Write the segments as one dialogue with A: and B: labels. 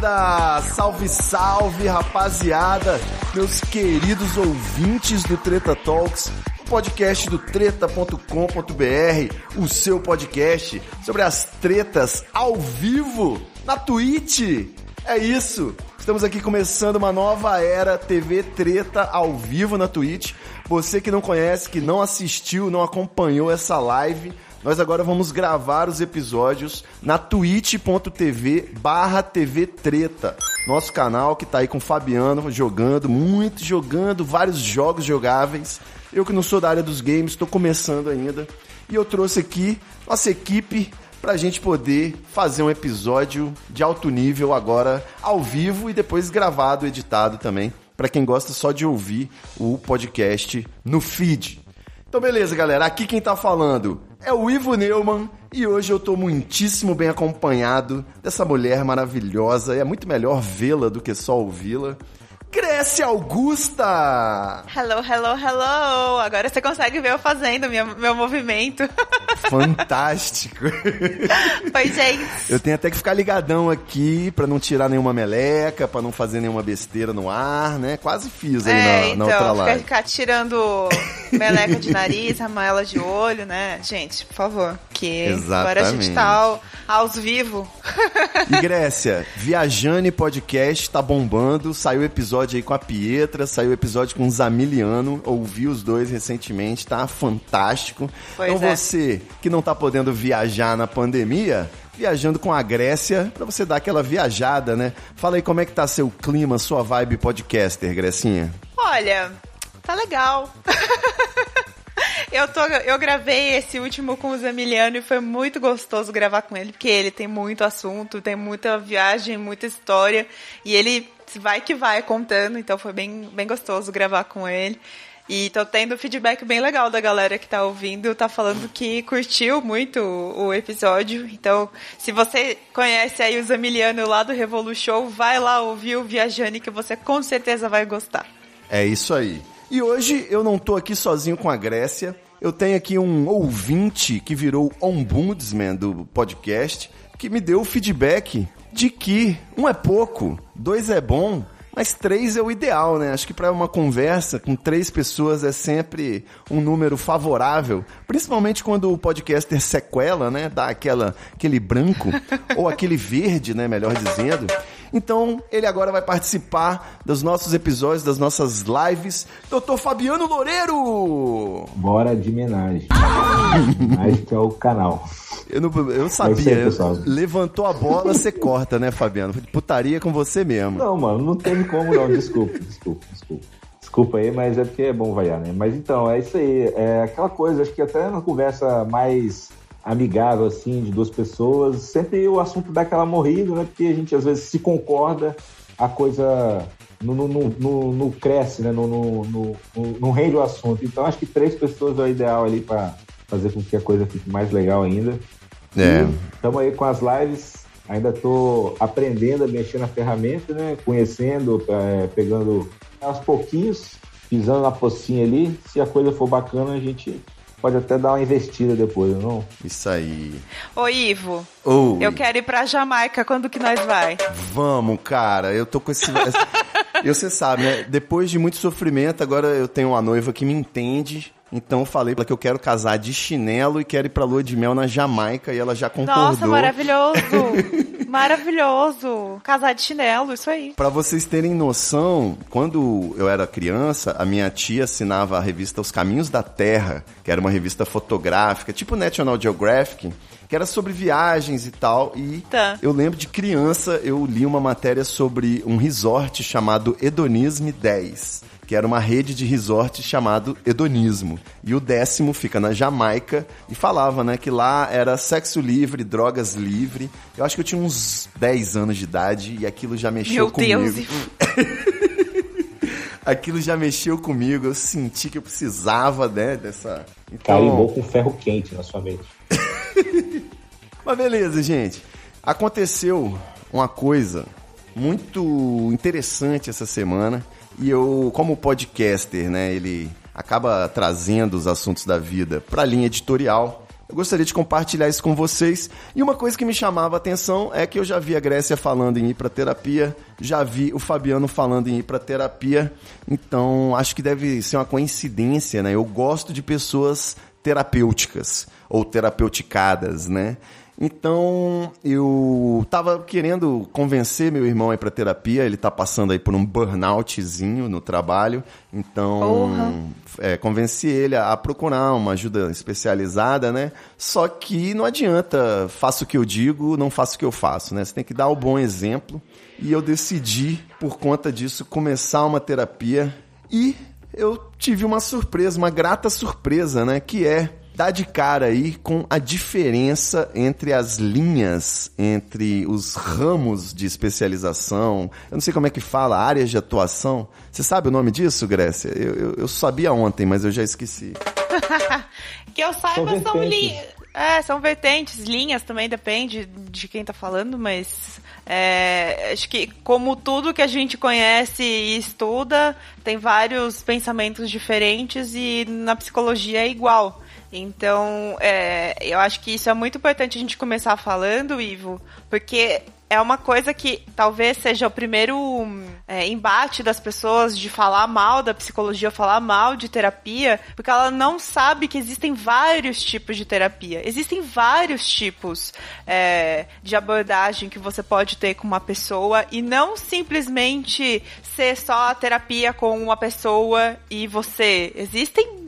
A: Salve, salve rapaziada! Meus queridos ouvintes do Treta Talks, o podcast do treta.com.br, o seu podcast sobre as tretas ao vivo na Twitch. É isso! Estamos aqui começando uma nova era TV Treta ao vivo na Twitch. Você que não conhece, que não assistiu, não acompanhou essa live, nós agora vamos gravar os episódios na twitch.tv barra TV Treta. Nosso canal que tá aí com o Fabiano jogando, muito jogando, vários jogos jogáveis. Eu que não sou da área dos games, estou começando ainda. E eu trouxe aqui nossa equipe pra gente poder fazer um episódio de alto nível agora ao vivo e depois gravado, editado também, para quem gosta só de ouvir o podcast no feed. Então beleza, galera, aqui quem tá falando é o Ivo Neumann e hoje eu tô muitíssimo bem acompanhado dessa mulher maravilhosa. É muito melhor vê-la do que só ouvi-la. Grécia Augusta!
B: Hello, hello, hello! Agora você consegue ver eu fazendo minha, meu movimento.
A: Fantástico!
B: Oi, gente.
A: Eu tenho até que ficar ligadão aqui pra não tirar nenhuma meleca, pra não fazer nenhuma besteira no ar, né? Quase fiz aí
B: É,
A: na, na
B: então,
A: outra
B: ficar,
A: live.
B: ficar tirando meleca de nariz, ramela de olho, né? Gente, por favor. Que agora a gente tá ao, aos vivo.
A: E Grécia, Viajane Podcast tá bombando, saiu episódio aí com a Pietra, saiu episódio com o Zamiliano, ouvi os dois recentemente, tá fantástico.
B: Pois
A: então
B: é.
A: você que não tá podendo viajar na pandemia, viajando com a Grécia, pra você dar aquela viajada, né? Fala aí como é que tá seu clima, sua vibe podcaster, Grecinha.
B: Olha, tá legal. Eu, tô, eu gravei esse último com o Zamiliano e foi muito gostoso gravar com ele, porque ele tem muito assunto, tem muita viagem, muita história, e ele vai que vai contando, então foi bem, bem gostoso gravar com ele. E tô tendo feedback bem legal da galera que tá ouvindo, tá falando que curtiu muito o, o episódio. Então, se você conhece aí o Zamiliano lá do Revolu Show, vai lá ouvir o Viajane que você com certeza vai gostar.
A: É isso aí. E hoje eu não tô aqui sozinho com a Grécia. Eu tenho aqui um ouvinte que virou ombudsman do podcast, que me deu feedback de que um é pouco, dois é bom, mas três é o ideal, né? Acho que para uma conversa com três pessoas é sempre um número favorável, principalmente quando o podcaster sequela, né? Dá aquela, aquele branco ou aquele verde, né? Melhor dizendo. Então, ele agora vai participar dos nossos episódios, das nossas lives. Doutor Fabiano Loureiro!
C: Bora de homenagem. Mas que é o canal.
A: Eu, não, eu
C: É
A: sabia,
C: pessoal.
A: levantou a bola, você corta, né, Fabiano? Putaria com você mesmo.
C: Não, mano, não teve como não. Desculpa, desculpa, desculpa. Desculpa aí, mas é porque é bom vaiar, né? Mas então, é isso aí. É aquela coisa, acho que até na conversa mais amigável, assim, de duas pessoas, sempre o assunto dá aquela morrida, né? Porque a gente às vezes se concorda, a coisa não, não, não, não- não cresce, né? Não, não- não rende o assunto. Então, acho que três pessoas é o ideal ali para fazer com que a coisa fique mais legal ainda.
A: É.
C: Estamos aí com as lives. Ainda estou aprendendo a mexer na ferramenta, né? Conhecendo, é, pegando aos pouquinhos, pisando na pocinha ali. Se a coisa for bacana, a gente pode até dar uma investida depois, não?
A: Isso aí.
B: Ô, Ivo,
A: Ou
B: eu quero ir pra Jamaica, quando que nós vai?
A: vamos, cara. Eu tô com esse. E você sabe, né? Depois de muito sofrimento, agora eu tenho uma noiva que me entende. Então eu falei pra ela que eu quero casar de chinelo e quero ir pra lua de mel na Jamaica e ela já concordou.
B: Nossa, maravilhoso! maravilhoso! Casar de chinelo, isso aí.
A: Pra vocês terem noção, quando eu era criança, a minha tia assinava a revista Os Caminhos da Terra, que era uma revista fotográfica, tipo National Geographic, que era sobre viagens e tal. E
B: Tá.
A: eu lembro de criança, eu li uma matéria sobre um resort chamado Hedonisme 10. Que era uma rede de resort chamado Hedonismo. E o décimo fica na Jamaica e falava, né, que lá era sexo livre, drogas livre. Eu acho que eu tinha uns 10 anos de idade e aquilo já mexeu
B: Meu
A: comigo.
B: Deus.
A: Aquilo já mexeu comigo, eu senti que eu precisava, né, dessa...
C: Carimbou com ferro quente na sua mente.
A: Mas beleza, gente. Aconteceu uma coisa muito interessante essa semana. E eu, como podcaster, né, ele acaba trazendo os assuntos da vida para a linha editorial. Eu gostaria de compartilhar isso com vocês. E uma coisa que me chamava a atenção é que eu já vi a Grécia falando em ir para terapia, já vi o Fabiano falando em ir para terapia. Então, acho que deve ser uma coincidência, né? Eu gosto de pessoas terapêuticas ou terapeuticadas, né? Então, eu tava querendo convencer meu irmão a ir pra terapia, ele tá passando aí por um burnoutzinho no trabalho, então é, convenci ele a, a procurar uma ajuda especializada, né? Só que não adianta, faço o que eu digo, não faço o que eu faço, né? Você tem que dar o bom exemplo. E eu decidi, por conta disso, começar uma terapia e eu tive uma surpresa, uma grata surpresa, né? Que é dar de cara aí com a diferença entre as linhas, entre os ramos de especialização. Eu não sei como é que fala, áreas de atuação. Você sabe o nome disso, Grécia? Eu, eu, eu sabia ontem, mas eu já esqueci.
B: Que eu saiba,
C: São
B: são, linhas. É, são vertentes, linhas também, depende de quem tá falando, mas é, acho que como tudo que a gente conhece e estuda, tem vários pensamentos diferentes e na psicologia é igual. Então, é, eu acho que isso é muito importante a gente começar falando, Ivo, porque é uma coisa que talvez seja o primeiro é, embate das pessoas de falar mal da psicologia, falar mal de terapia, porque ela não sabe que existem vários tipos de terapia. Existem vários tipos é, de abordagem que você pode ter com uma pessoa e não simplesmente ser só a terapia com uma pessoa e você. Existem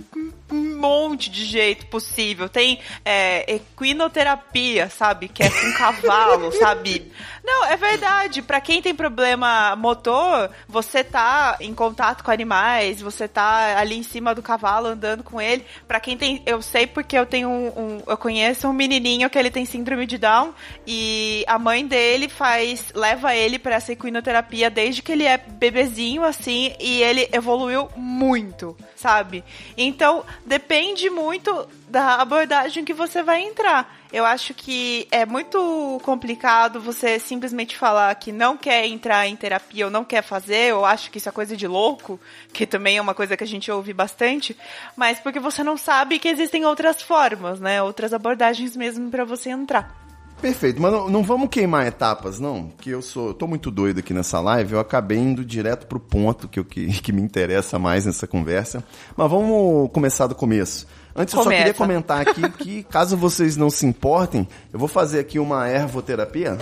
B: um monte de jeito possível. Tem é, equinoterapia, sabe? Que é com cavalo, sabe? Não, é verdade. Pra quem tem problema motor, você tá em contato com animais, você tá ali em cima do cavalo andando com ele. Pra quem tem, eu sei porque eu tenho um, um- eu conheço um menininho que ele tem síndrome de Down e a mãe dele faz, leva ele pra essa equinoterapia desde que ele é bebezinho assim e ele evoluiu muito, sabe? Então, depende muito da abordagem que você vai entrar. Eu acho que é muito complicado você simplesmente falar que não quer entrar em terapia ou não quer fazer. Eu acho que isso é coisa de louco, que também é uma coisa que a gente ouve bastante, mas porque você não sabe que existem outras formas, né? Outras abordagens mesmo pra você entrar.
A: Perfeito, mas não, não vamos queimar etapas, não. Que eu sou, eu tô muito doido aqui nessa live. Eu acabei indo direto pro ponto que, eu, que, que me interessa mais nessa conversa. Mas vamos começar do começo. Antes, eu só
B: Começa.
A: queria comentar aqui que, caso vocês não se importem, eu vou fazer aqui uma ervoterapia.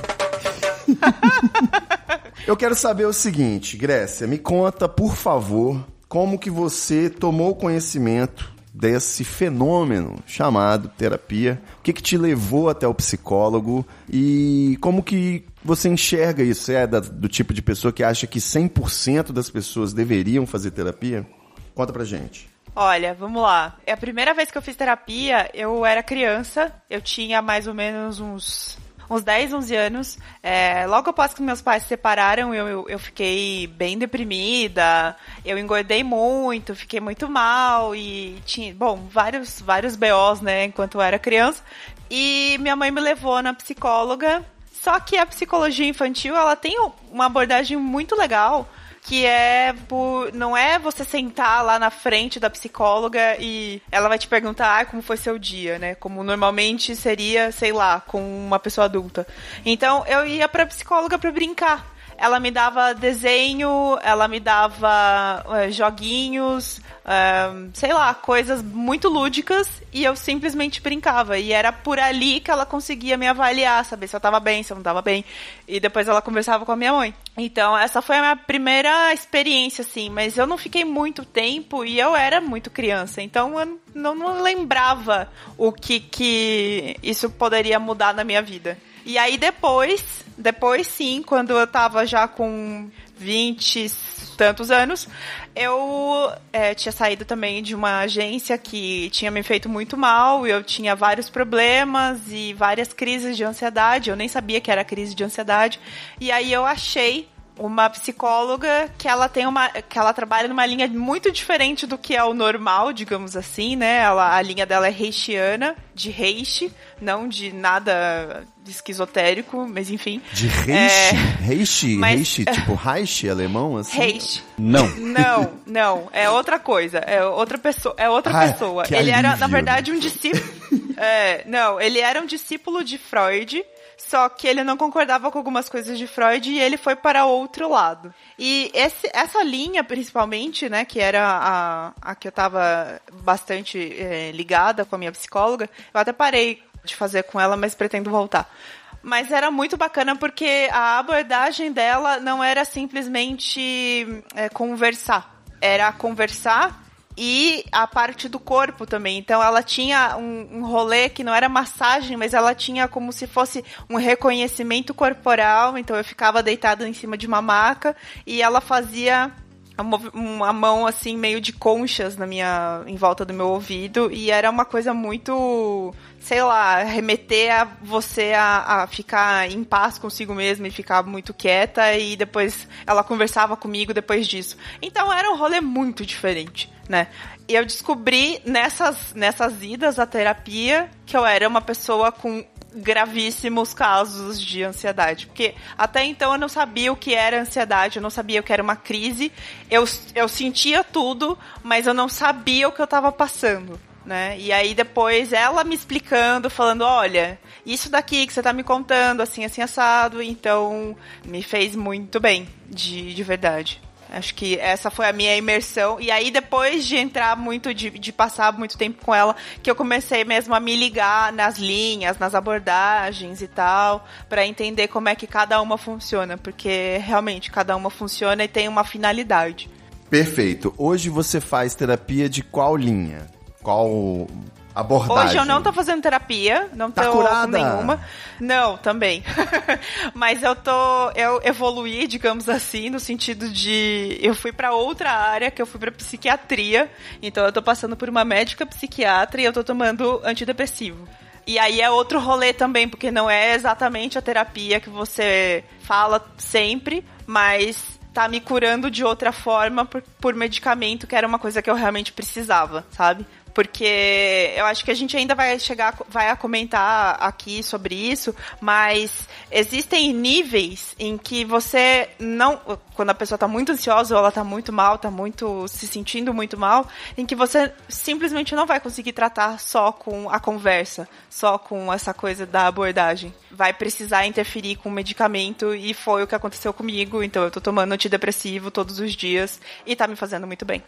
A: eu quero saber o seguinte, Grécia, me conta, por favor, como que você tomou conhecimento desse fenômeno chamado terapia? O que, que te levou até o psicólogo? E como que você enxerga isso? É do tipo de pessoa que acha que 100% das pessoas deveriam fazer terapia? Conta pra gente.
B: Olha, vamos lá. É a primeira vez que eu fiz terapia, eu era criança, eu tinha mais ou menos uns, uns 10, 11 anos. É, logo após que meus pais se separaram, eu, eu, eu fiquei bem deprimida, eu engordei muito, fiquei muito mal e tinha, bom, vários, vários BOs, né, enquanto eu era criança. E minha mãe me levou na psicóloga. Só que a psicologia infantil, ela tem uma abordagem muito legal que é por não é você sentar lá na frente da psicóloga e ela vai te perguntar ah, como foi seu dia, né? Como normalmente seria, sei lá, com uma pessoa adulta. Então eu ia pra psicóloga pra brincar. Ela me dava desenho, ela me dava uh, joguinhos, uh, sei lá, coisas muito lúdicas e eu simplesmente brincava. E era por ali que ela conseguia me avaliar, saber se eu tava bem, se eu não tava bem. E depois ela conversava com a minha mãe. Então, essa foi a minha primeira experiência, assim. Mas eu não fiquei muito tempo e eu era muito criança. Então, eu não, não lembrava o que, que isso poderia mudar na minha vida. E aí depois, depois sim, quando eu tava já com 20 tantos anos, eu é, tinha saído também de uma agência que tinha me feito muito mal, eu tinha vários problemas e várias crises de ansiedade, eu nem sabia que era crise de ansiedade, e aí eu achei uma psicóloga que ela tem uma que ela trabalha numa linha muito diferente do que é o normal, digamos assim, né? Ela, a linha dela é reichiana, de reiche, não de nada esquizotérico, mas enfim.
A: De reiche? É... Reiche? Mas... Reiche, tipo Reich alemão assim?
B: Reiche.
A: Não.
B: Não, não, é outra coisa, é outra pessoa, é outra ah, pessoa. Ele
A: alívio.
B: era na verdade um discípulo É, não, ele era um discípulo de Freud só que ele não concordava com algumas coisas de Freud e ele foi para outro lado. E esse, essa linha, principalmente, né, que era a, a que eu estava bastante é, ligada com a minha psicóloga, eu até parei de fazer com ela, mas pretendo voltar. Mas era muito bacana porque a abordagem dela não era simplesmente é, conversar. Era conversar e a parte do corpo também. Então ela tinha um, um rolê que não era massagem, mas ela tinha como se fosse um reconhecimento corporal. Então eu ficava deitada em cima de uma maca e ela fazia uma mão assim meio de conchas na minha em volta do meu ouvido e era uma coisa muito sei lá remeter a você a, a ficar em paz consigo mesma e ficar muito quieta e depois ela conversava comigo depois disso então era um rolê muito diferente né e eu descobri nessas nessas idas à terapia que eu era uma pessoa com gravíssimos casos de ansiedade. Porque até então eu não sabia o que era ansiedade, eu não sabia o que era uma crise. Eu, eu sentia tudo, mas eu não sabia o que eu estava passando. Né? E aí depois ela me explicando, falando, olha, isso daqui que você está me contando, assim, assim, assado, então me fez muito bem, de, de verdade. Acho que essa foi a minha imersão. E aí, depois de entrar muito, de, de passar muito tempo com ela, que eu comecei mesmo a me ligar nas linhas, nas abordagens e tal, para entender como é que cada uma funciona. Porque realmente cada uma funciona e tem uma finalidade.
A: Perfeito. Hoje você faz terapia de qual linha? Qual abordagem.
B: Hoje eu não tô fazendo terapia, não
A: tá
B: tô
A: curada.
B: nenhuma. Não, também. Mas eu tô eu evoluí, digamos assim, no sentido de eu fui para outra área, que eu fui para psiquiatria. Então eu tô passando por uma médica psiquiatra e eu tô tomando antidepressivo. E aí é outro rolê também, porque não é exatamente a terapia que você fala sempre, mas tá me curando de outra forma por, por medicamento, que era uma coisa que eu realmente precisava, sabe? Porque eu acho que a gente ainda vai chegar, vai comentar aqui sobre isso, mas existem níveis em que você não, quando a pessoa está muito ansiosa ou ela está muito mal, está muito se sentindo muito mal, em que você simplesmente não vai conseguir tratar só com a conversa, só com essa coisa da abordagem. Vai precisar interferir com o medicamento e foi o que aconteceu comigo, então eu estou tomando antidepressivo todos os dias e está me fazendo muito bem.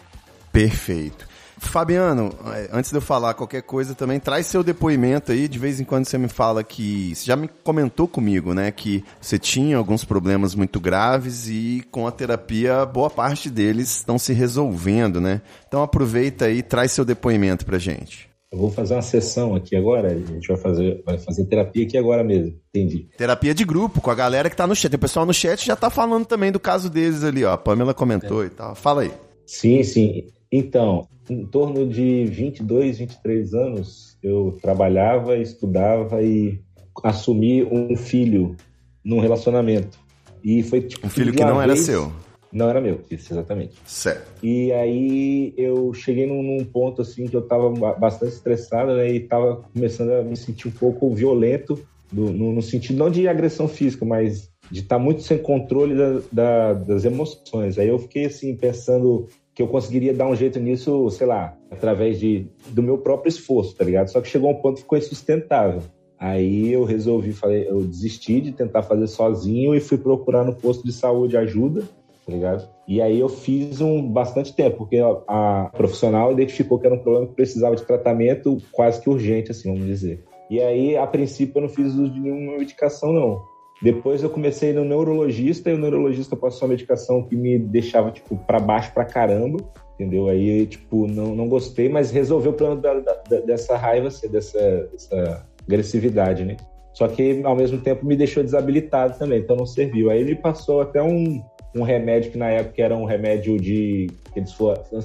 A: Perfeito. Fabiano, é, antes de eu falar qualquer coisa também, traz seu depoimento aí. De vez em quando você me fala que. Você já me comentou comigo, né? Que você tinha alguns problemas muito graves e com a terapia, boa parte deles estão se resolvendo, né? Então aproveita aí e traz seu depoimento pra gente.
C: Eu vou fazer uma sessão aqui agora, a gente vai fazer, vai fazer terapia aqui agora mesmo, entendi.
A: Terapia de grupo, com a galera que tá no chat. O pessoal no chat já tá falando também do caso deles ali, ó. A Pamela comentou é. e tal. Fala aí.
C: Sim, sim. Então, em torno de 22, 23 anos, eu trabalhava, estudava e assumi um filho num relacionamento. E foi tipo.
A: Um filho que não vez... era seu.
C: Não era meu, isso, exatamente.
A: Certo.
C: E aí eu cheguei num, num ponto assim que eu tava bastante estressado, né? E tava começando a me sentir um pouco violento, do, no, no, sentido não de agressão física, mas de estar tá muito sem controle da, da, das emoções. Aí eu fiquei assim, pensando que eu conseguiria dar um jeito nisso, sei lá, através de, do meu próprio esforço, tá ligado? Só que chegou um ponto que ficou insustentável. Aí eu resolvi, falei, eu desisti de tentar fazer sozinho e fui procurar no posto de saúde ajuda, tá ligado? E aí eu fiz um bastante tempo, porque a, a profissional identificou que era um problema que precisava de tratamento quase que urgente, assim, vamos dizer. E aí, a princípio, eu não fiz uso de nenhuma medicação, não. Depois eu comecei no neurologista e o neurologista passou uma medicação que me deixava, tipo, para baixo pra caramba, entendeu? Aí, tipo, não, não gostei, mas resolveu o problema da, da, dessa raiva, assim, dessa, dessa agressividade, né? Só que, ao mesmo tempo, me deixou desabilitado também, então não serviu. Aí ele passou até um, um remédio que na época era um remédio de. Eles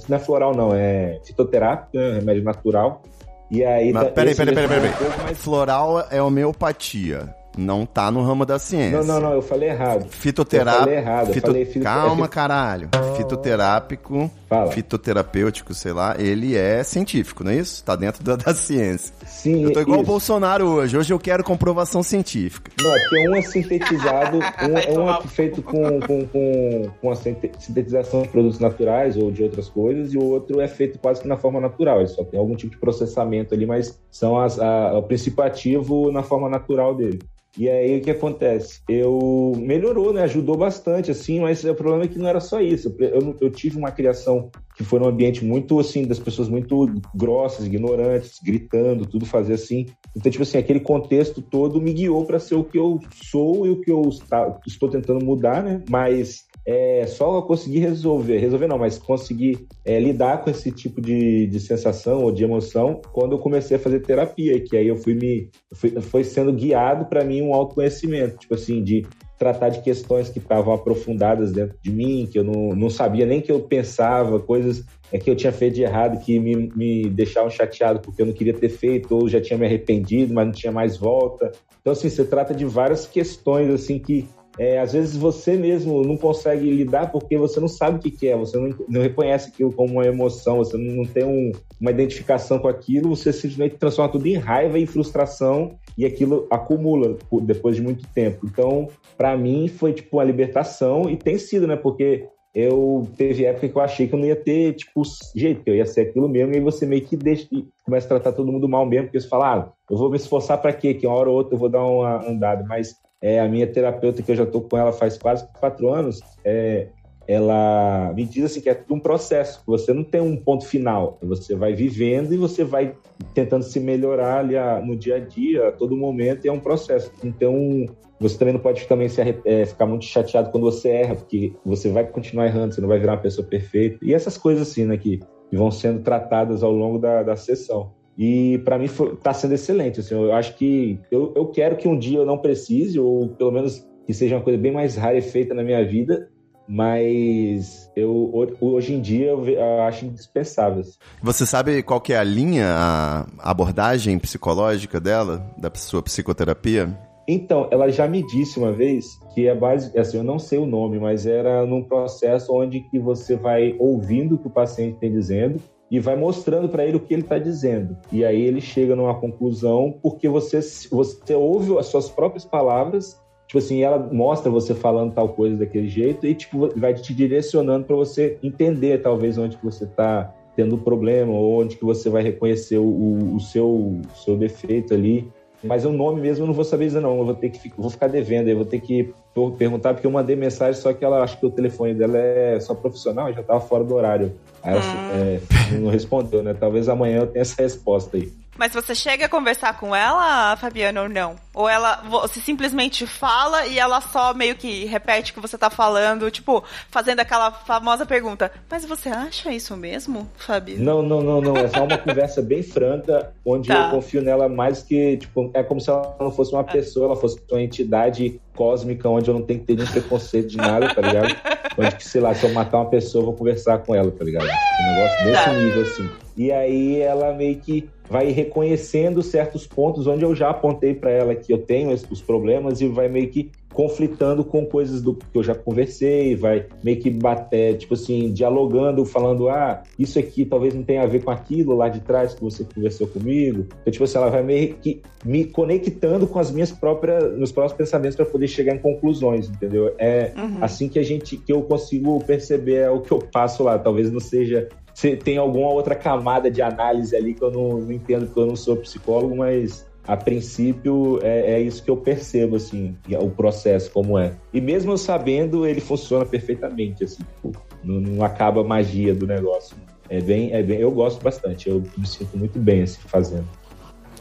C: não é floral, não, é fitoterápico, né? remédio natural. E aí.
A: Mas, peraí, peraí, peraí, peraí. Peraí. Floral é homeopatia. Não tá no ramo da ciência.
C: Não, não, não, eu falei errado.
A: Fitoterápico.
C: Eu falei errado.
A: Fito...
C: Eu falei fito...
A: Calma, caralho. Fitoterápico,
C: Fala.
A: fitoterapêutico, sei lá, ele é científico, não é isso? Tá dentro da, da ciência.
C: Sim,
A: Eu tô igual o Bolsonaro hoje. Hoje eu quero comprovação científica.
C: Não, é porque um é sintetizado, um, um é feito com, com, com, com a sinte- sintetização de produtos naturais ou de outras coisas, e o outro é feito quase que na forma natural. Ele só tem algum tipo de processamento ali, mas são as, a, o princípio ativo na forma natural dele. E aí o que acontece? Eu melhorou, né? Ajudou bastante, assim, mas o problema é que não era só isso. Eu, eu tive uma criação que foi num ambiente muito assim, das pessoas muito grossas, ignorantes, gritando, tudo fazer assim. Então, tipo assim, aquele contexto todo me guiou para ser o que eu sou e o que eu está- estou tentando mudar, né? Mas é, só eu consegui resolver, resolver não, mas conseguir é, lidar com esse tipo de, de sensação ou de emoção quando eu comecei a fazer terapia, que aí eu fui me fui, foi sendo guiado para mim um autoconhecimento, tipo assim, de tratar de questões que estavam aprofundadas dentro de mim, que eu não, não sabia nem que eu pensava, coisas é que eu tinha feito de errado que me, me deixavam chateado porque eu não queria ter feito, ou já tinha me arrependido, mas não tinha mais volta. Então, assim, você trata de várias questões, assim, que é, às vezes você mesmo não consegue lidar porque você não sabe o que, que é, você não, não reconhece aquilo como uma emoção, você não, não tem um- uma identificação com aquilo, você simplesmente transforma tudo em raiva e frustração e aquilo acumula depois de muito tempo. Então, para mim, foi tipo uma libertação e tem sido, né? Porque eu teve época que eu achei que eu não ia ter, tipo, jeito, que eu ia ser aquilo mesmo, e você meio que deixa, começa a tratar todo mundo mal mesmo, porque você fala, ah, eu vou me esforçar para quê? Que uma hora ou outra eu vou dar uma andada, mas é, a minha terapeuta, que eu já tô com ela faz quase quatro anos, é, ela me diz assim que é tudo um processo, você não tem um ponto final, você vai vivendo e você vai tentando se melhorar ali a- no dia a dia, a todo momento, e é um processo. Então, você também não pode também se é, ficar muito chateado quando você erra, porque você vai continuar errando, você não vai virar uma pessoa perfeita. E essas coisas assim, né, que vão sendo tratadas ao longo da, da sessão. E para mim foi, tá sendo excelente. Assim, eu acho que eu, eu quero que um dia eu não precise, ou pelo menos que seja uma coisa bem mais rara e feita na minha vida, mas eu ho- hoje em dia eu acho indispensável. assim.
A: Você sabe qual que é a linha, a abordagem psicológica dela, da sua psicoterapia?
C: Então, ela já me disse uma vez que é base, assim, eu não sei o nome, mas era num processo onde que você vai ouvindo o que o paciente tem dizendo e vai mostrando para ele o que ele está dizendo. E aí ele chega numa conclusão porque você você ouve as suas próprias palavras, tipo assim, ela mostra você falando tal coisa daquele jeito e tipo vai te direcionando para você entender talvez onde que você está tendo problema ou onde que você vai reconhecer o, o, seu o seu defeito ali. Mas o nome mesmo eu não vou saber dizer, não. Eu vou ter que vou ficar devendo, eu vou ter que perguntar, porque eu mandei mensagem, só que ela acho que o telefone dela é só profissional, já estava fora do horário. Aí ela é, não respondeu, né? Talvez amanhã eu tenha essa resposta aí.
B: Mas você chega a conversar com ela, Fabiana, ou não? Ou ela, você simplesmente fala e ela só meio que repete o que você tá falando, tipo, fazendo aquela famosa pergunta: Mas você acha isso mesmo, Fabi?
C: Não, não, não, não. É só uma conversa bem franca, onde
B: Tá.
C: eu confio nela mais que, tipo, é como se ela não fosse uma pessoa, ela fosse uma entidade cósmica, onde eu não tenho que ter nenhum preconceito de nada, tá ligado? Onde que, sei lá, se eu matar uma pessoa, eu vou conversar com ela, tá ligado? Um negócio desse
B: Tá.
C: nível, assim. E aí ela meio que vai reconhecendo certos pontos onde eu já apontei pra ela que eu tenho os problemas e vai meio que conflitando com coisas do que eu já conversei, vai meio que bater, tipo assim, dialogando, falando, ah, isso aqui talvez não tenha a ver com aquilo lá de trás que você conversou comigo. Então, tipo assim, ela vai meio que me conectando com as minhas próprias, meus próprios pensamentos para poder chegar em conclusões, entendeu? É
B: Uhum.
C: assim que a gente, que eu consigo perceber é o que eu passo lá. Talvez não seja se tem alguma outra camada de análise ali que eu não, não entendo porque eu não sou psicólogo, mas a princípio é, é, isso que eu percebo assim o processo como é. E mesmo eu sabendo ele funciona perfeitamente assim tipo, não, não, acaba a magia do negócio. É bem é bem eu gosto bastante eu me sinto muito bem assim fazendo.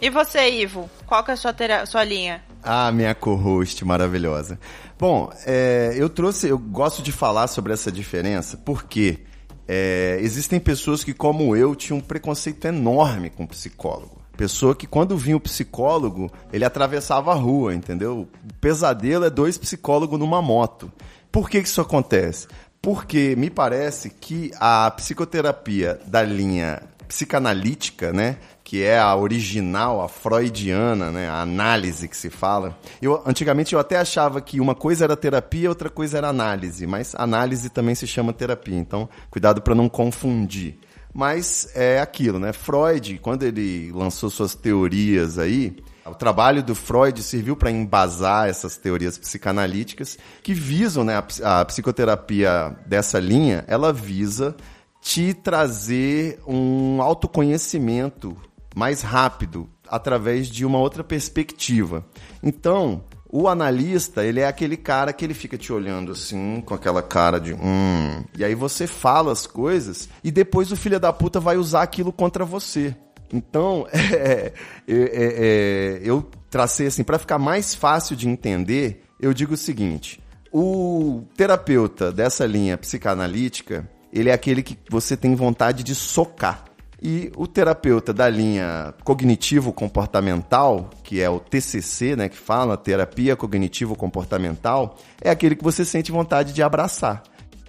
B: E você Ivo qual que é a sua sua linha?
A: Ah minha co-host maravilhosa. Bom é, eu trouxe eu gosto de falar sobre essa diferença porque é, existem pessoas que como eu tinham um preconceito enorme com psicólogo Pessoa que quando vinha o psicólogo, ele atravessava a rua, entendeu? O pesadelo é dois psicólogos numa moto. Por que, que isso acontece? Porque me parece que a psicoterapia da linha psicanalítica, né, que é a original, a freudiana, né, a análise que se fala. Eu antigamente eu até achava que uma coisa era terapia, outra coisa era análise, mas análise também se chama terapia. Então, cuidado para não confundir. Mas é aquilo, né? Freud, quando ele lançou suas teorias aí, o trabalho do Freud serviu para embasar essas teorias psicanalíticas que visam, né, a, a psicoterapia dessa linha, ela visa te trazer um autoconhecimento mais rápido através de uma outra perspectiva. Então, o analista, ele é aquele cara que ele fica te olhando assim, com aquela cara de hum. E aí você fala as coisas e depois o filho da puta vai usar aquilo contra você. Então, é, é, é, é, eu tracei assim, para ficar mais fácil de entender, eu digo o seguinte: o terapeuta dessa linha psicanalítica, ele é aquele que você tem vontade de socar. E o terapeuta da linha cognitivo-comportamental, que é o TCC, né, que fala terapia cognitivo-comportamental, é aquele que você sente vontade de abraçar.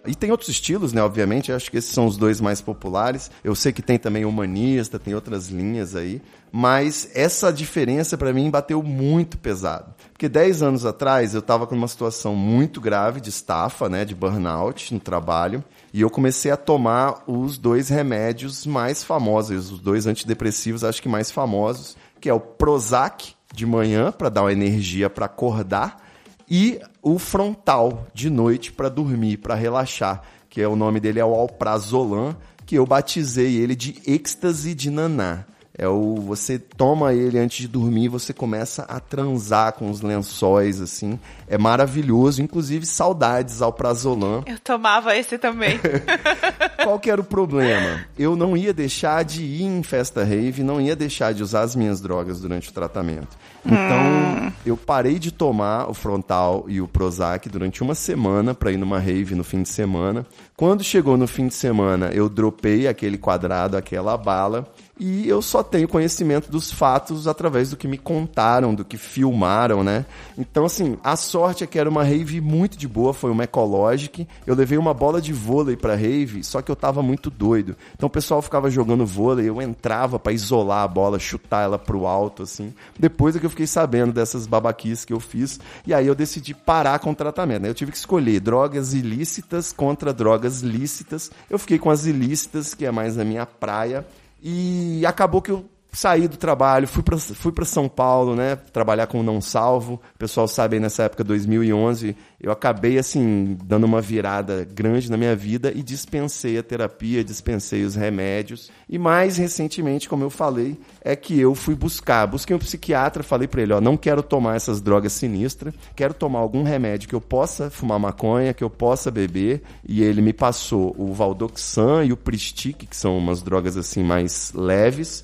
A: E tem outros estilos, né? Obviamente, acho que esses são os dois mais populares. Eu sei que tem também humanista, tem outras linhas aí. Mas essa diferença para mim bateu muito pesado. Porque 10 anos atrás eu estava com uma situação muito grave de estafa, né? De burnout no trabalho. E eu comecei a tomar os dois remédios mais famosos, os dois antidepressivos, acho que mais famosos, que é o Prozac de manhã para dar uma energia para acordar e o Frontal de noite para dormir, para relaxar, que é o nome dele é o Alprazolam, que eu batizei ele de êxtase de naná. É o você toma ele antes de dormir, você começa a transar com os lençóis assim. É maravilhoso, inclusive saudades ao prazolam.
B: Eu tomava esse também.
A: Qual que era o problema? Eu não ia deixar de ir em festa rave, não ia deixar de usar as minhas drogas durante o tratamento. Então, hum. eu parei de tomar o frontal e o Prozac durante uma semana para ir numa rave no fim de semana. Quando chegou no fim de semana, eu dropei aquele quadrado, aquela bala e eu só tenho conhecimento dos fatos através do que me contaram, do que filmaram, né? Então, assim, a sorte é que era uma rave muito de boa, foi uma Ecologic. Eu levei uma bola de vôlei pra rave, só que eu tava muito doido. Então o pessoal ficava jogando vôlei, eu entrava para isolar a bola, chutar ela pro alto, assim. Depois é que eu fiquei sabendo dessas babaquias que eu fiz, e aí eu decidi parar com o tratamento, né? Eu tive que escolher drogas ilícitas contra drogas lícitas. Eu fiquei com as ilícitas, que é mais na minha praia, e acabou que eu saí do trabalho, fui para fui São Paulo, né, trabalhar com o Não Salvo. O pessoal sabe aí nessa época, 2011, eu acabei, assim, dando uma virada grande na minha vida e dispensei a terapia, dispensei os remédios. E mais recentemente, como eu falei, é que eu fui buscar. Busquei um psiquiatra, falei para ele, ó, não quero tomar essas drogas sinistras, quero tomar algum remédio que eu possa fumar maconha, que eu possa beber. E ele me passou o Valdoxan e o Pristic, que são umas drogas, assim, mais leves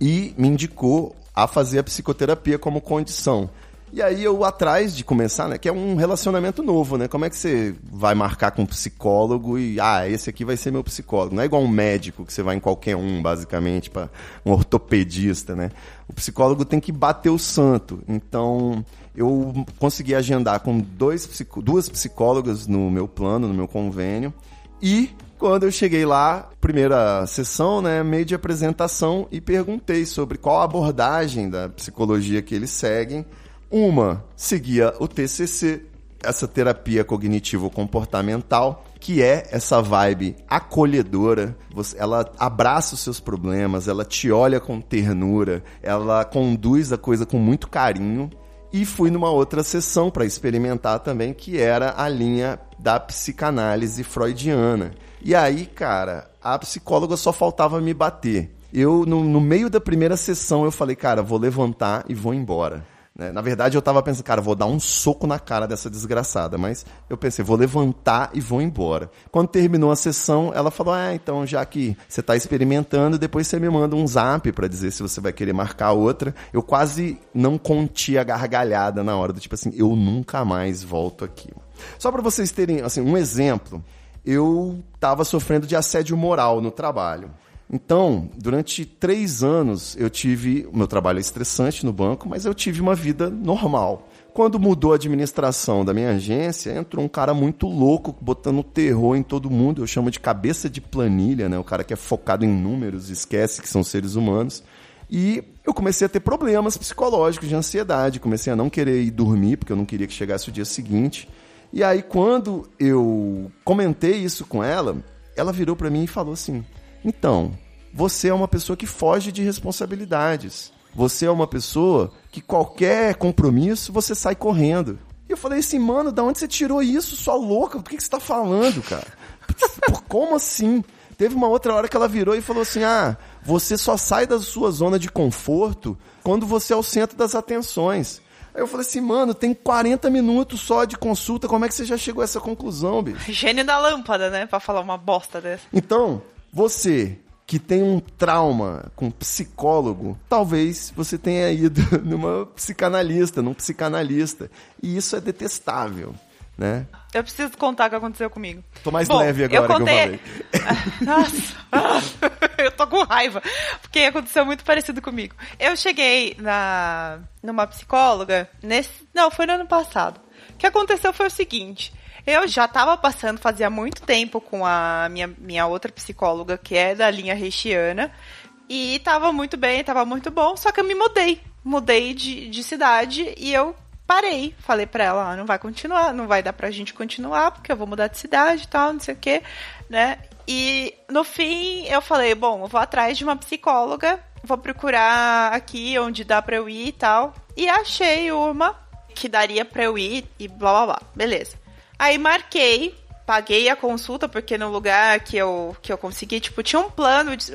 A: e me indicou a fazer a psicoterapia como condição. E aí eu atrás de começar, né, que é um relacionamento novo, né? Como é que você vai marcar com um psicólogo e ah, esse aqui vai ser meu psicólogo? Não é igual um médico que você vai em qualquer um, basicamente, para um ortopedista, né? O psicólogo tem que bater o santo. Então, eu consegui agendar com dois, duas psicólogas no meu plano, no meu convênio, e quando eu cheguei lá, primeira sessão, né, meio de apresentação e perguntei sobre qual abordagem da psicologia que eles seguem. Uma seguia o TCC, essa terapia cognitivo-comportamental, que é essa vibe acolhedora. Ela abraça os seus problemas, ela te olha com ternura, ela conduz a coisa com muito carinho. E fui numa outra sessão para experimentar também, que era a linha da psicanálise freudiana. E aí, cara, a psicóloga só faltava me bater. Eu, no, no meio da primeira sessão, eu falei, cara, vou levantar e vou embora. Né? Na verdade, eu tava pensando, cara, vou dar um soco na cara dessa desgraçada. Mas eu pensei, vou levantar e vou embora. Quando terminou a sessão, ela falou: Ah, então já que você tá experimentando, depois você me manda um zap para dizer se você vai querer marcar outra. Eu quase não conti a gargalhada na hora do tipo assim, eu nunca mais volto aqui. Só para vocês terem assim, um exemplo, eu tava sofrendo de assédio moral no trabalho. Então, durante três anos, eu tive. O meu trabalho é estressante no banco, mas eu tive uma vida normal. Quando mudou a administração da minha agência, entrou um cara muito louco, botando terror em todo mundo. Eu chamo de cabeça de planilha, né? O cara que é focado em números, esquece que são seres humanos. E eu comecei a ter problemas psicológicos de ansiedade. Comecei a não querer ir dormir, porque eu não queria que chegasse o dia seguinte. E aí, quando eu comentei isso com ela, ela virou para mim e falou assim: então, você é uma pessoa que foge de responsabilidades. Você é uma pessoa que qualquer compromisso você sai correndo. E eu falei assim, mano, da onde você tirou isso, sua louca? Por que, que você tá falando, cara? Como assim? Teve uma outra hora que ela virou e falou assim: ah, você só sai da sua zona de conforto quando você é o centro das atenções. Aí eu falei assim, mano, tem 40 minutos só de consulta, como é que você já chegou a essa conclusão, bicho?
B: Gênio da lâmpada, né? Pra falar uma bosta dessa.
A: Então, você que tem um trauma com psicólogo, talvez você tenha ido numa psicanalista, num psicanalista. E isso é detestável, né?
B: Eu preciso contar o que aconteceu comigo.
A: Tô mais Bom, leve agora eu contei... que eu
B: falei. Nossa, eu tô com raiva, porque aconteceu muito parecido comigo. Eu cheguei na numa psicóloga nesse, não, foi no ano passado. O que aconteceu foi o seguinte, eu já estava passando fazia muito tempo com a minha, minha outra psicóloga, que é da linha reichiana, e estava muito bem, estava muito bom, só que eu me mudei. Mudei de, de cidade e eu parei. Falei pra ela, ah, não vai continuar, não vai dar pra gente continuar, porque eu vou mudar de cidade e tal, não sei o quê, né? E no fim eu falei, bom, eu vou atrás de uma psicóloga, vou procurar aqui onde dá pra eu ir e tal. E achei uma que daria pra eu ir e blá blá blá. Beleza. Aí marquei, paguei a consulta, porque no lugar que eu, que eu consegui, tipo, tinha um plano, de,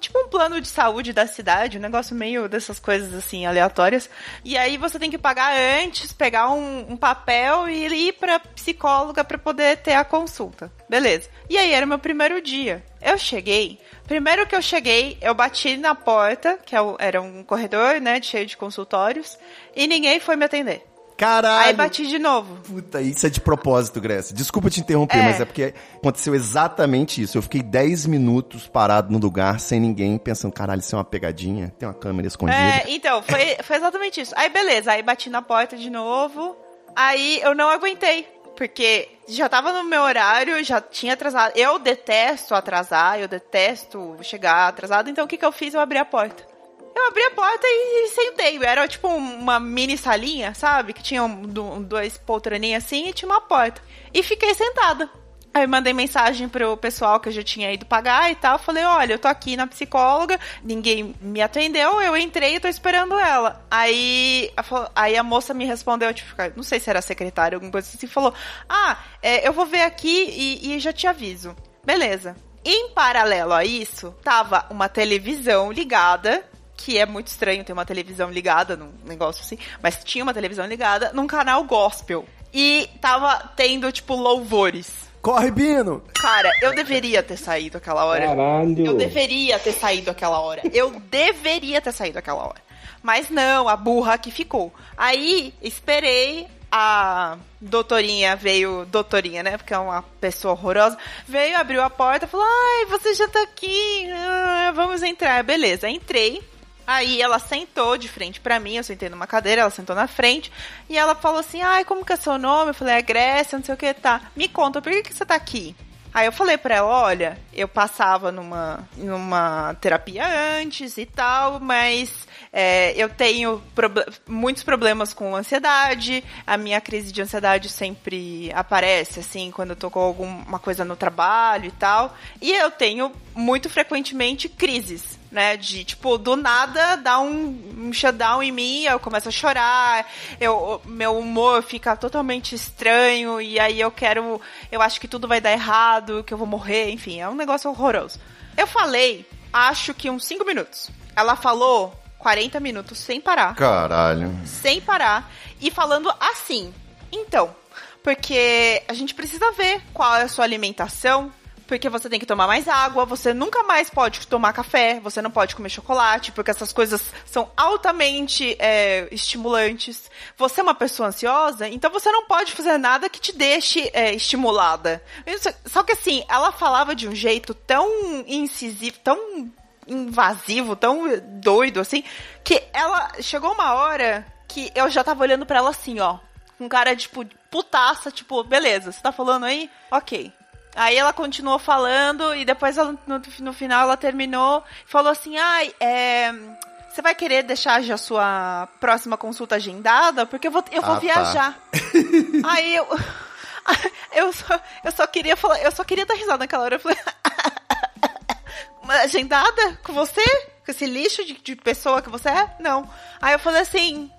B: tipo um plano de saúde da cidade, um negócio meio dessas coisas assim, aleatórias. E aí você tem que pagar antes, pegar um, um papel e ir pra psicóloga para poder ter a consulta. Beleza. E aí era meu primeiro dia. Eu cheguei, primeiro que eu cheguei, eu bati na porta, que é era um corredor, né, cheio de consultórios, e ninguém foi me atender.
A: Caralho.
B: Aí bati de novo.
A: Puta, isso é de propósito, Grécia. Desculpa te interromper, é. mas é porque aconteceu exatamente isso. Eu fiquei 10 minutos parado no lugar, sem ninguém, pensando, caralho, isso é uma pegadinha? Tem uma câmera escondida?
B: É, então, foi, foi exatamente isso. Aí, beleza, aí bati na porta de novo. Aí eu não aguentei. Porque já tava no meu horário, já tinha atrasado. Eu detesto atrasar, eu detesto chegar atrasado. Então o que, que eu fiz? Eu abri a porta. Eu abri a porta e, sentei. Era tipo uma mini salinha, sabe? Que tinha um, dois poltroninhas assim e tinha uma porta. E fiquei sentada. Aí mandei mensagem pro pessoal que eu já tinha ido pagar e tal. Falei, olha, eu tô aqui na psicóloga, ninguém me atendeu, eu entrei e tô esperando ela. Aí, aí a moça me respondeu, tipo, não sei se era secretária, alguma coisa assim, falou: Ah, é, eu vou ver aqui e, e já te aviso. Beleza. Em paralelo a isso, tava uma televisão ligada que é muito estranho ter uma televisão ligada num negócio assim, mas tinha uma televisão ligada num canal gospel. E tava tendo, tipo, louvores.
A: Corre, Bino!
B: Cara, eu deveria ter saído aquela hora.
C: Caralho!
B: Eu deveria ter saído aquela hora. Eu deveria ter saído aquela hora. Mas não, a burra que ficou. Aí, esperei a doutorinha veio, doutorinha, né? Porque é uma pessoa horrorosa. Veio, abriu a porta, falou: Ai, você já tá aqui, ah, vamos entrar. Beleza, entrei. Aí ela sentou de frente para mim, eu sentei numa cadeira, ela sentou na frente, e ela falou assim: "Ai, como que é seu nome?" Eu falei: "É Grécia, não sei o que tá. Me conta, por que que você tá aqui?" Aí eu falei para ela, olha, eu passava numa, numa terapia antes e tal, mas é, eu tenho prob muitos problemas com ansiedade, a minha crise de ansiedade sempre aparece, assim, quando eu tô com alguma coisa no trabalho e tal, e eu tenho muito frequentemente crises né? De, tipo, do nada dá um, um shutdown em mim, eu começo a chorar, eu, meu humor fica totalmente estranho, e aí eu quero. Eu acho que tudo vai dar errado, que eu vou morrer, enfim, é um negócio horroroso. Eu falei acho que uns 5 minutos. Ela falou 40 minutos sem parar.
A: Caralho.
B: Sem parar. E falando assim. Então, porque a gente precisa ver qual é a sua alimentação, porque você tem que tomar mais água, você nunca mais pode tomar café, você não pode comer chocolate, porque essas coisas são altamente é, estimulantes. Você é uma pessoa ansiosa, então você não pode fazer nada que te deixe é, estimulada. Só que assim, ela falava de um jeito tão incisivo, tão invasivo, tão doido assim, que ela chegou uma hora que eu já tava olhando para ela assim, ó, com cara tipo, putaça, tipo, beleza, você tá falando aí? Ok. Aí ela continuou falando e depois ela, no, no final ela terminou e falou assim: ai, é. Você vai querer deixar já a sua próxima consulta agendada? Porque eu vou, eu vou
A: Ah, tá.
B: viajar. Aí eu. Eu só, eu só queria falar, eu só queria dar risada naquela hora. Eu falei, "Mas agendada com você? Com esse lixo de, de pessoa que você é? Não. Aí eu falei assim,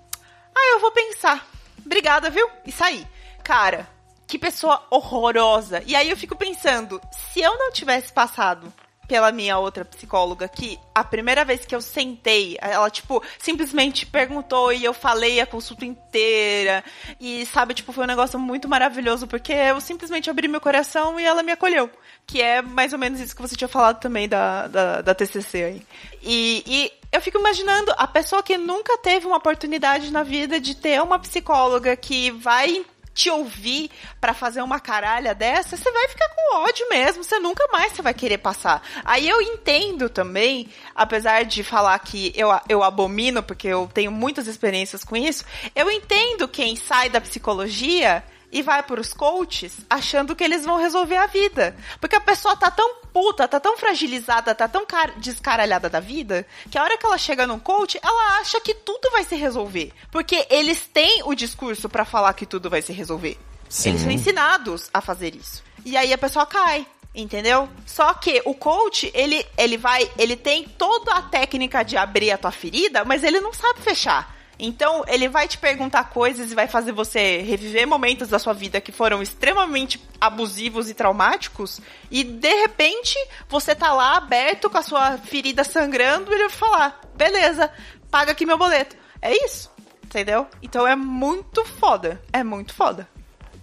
B: ah, eu vou pensar. Obrigada, viu? E saí. Cara, que pessoa horrorosa. E aí eu fico pensando, se eu não tivesse passado pela minha outra psicóloga que a primeira vez que eu sentei, ela tipo simplesmente perguntou e eu falei a consulta inteira e sabe, tipo, foi um negócio muito maravilhoso porque eu simplesmente abri meu coração e ela me acolheu, que é mais ou menos isso que você tinha falado também da, da, da TCC aí. E, e eu fico imaginando a pessoa que nunca teve uma oportunidade na vida de ter uma psicóloga que vai te ouvir pra fazer uma caralha dessa, você vai ficar com ódio mesmo, você nunca mais você vai querer passar. Aí eu entendo também, apesar de falar que eu, eu abomino, porque eu tenho muitas experiências com isso, eu entendo quem sai da psicologia e vai para os coaches achando que eles vão resolver a vida. Porque a pessoa tá tão puta, tá tão fragilizada, tá tão car- descaralhada da vida, que a hora que ela chega num coach, ela acha que tudo vai se resolver. Porque eles têm o discurso para falar que tudo vai se resolver.
A: Sim.
B: Eles são ensinados a fazer isso. E aí a pessoa cai. Entendeu? Só que o coach, ele, ele vai, ele tem toda a técnica de abrir a tua ferida, mas ele não sabe fechar. Então, ele vai te perguntar coisas e vai fazer você reviver momentos da sua vida que foram extremamente abusivos e traumáticos. E, de repente, você tá lá aberto com a sua ferida sangrando e ele vai falar: beleza, paga aqui meu boleto. É isso. Entendeu? Então é muito foda. É muito foda.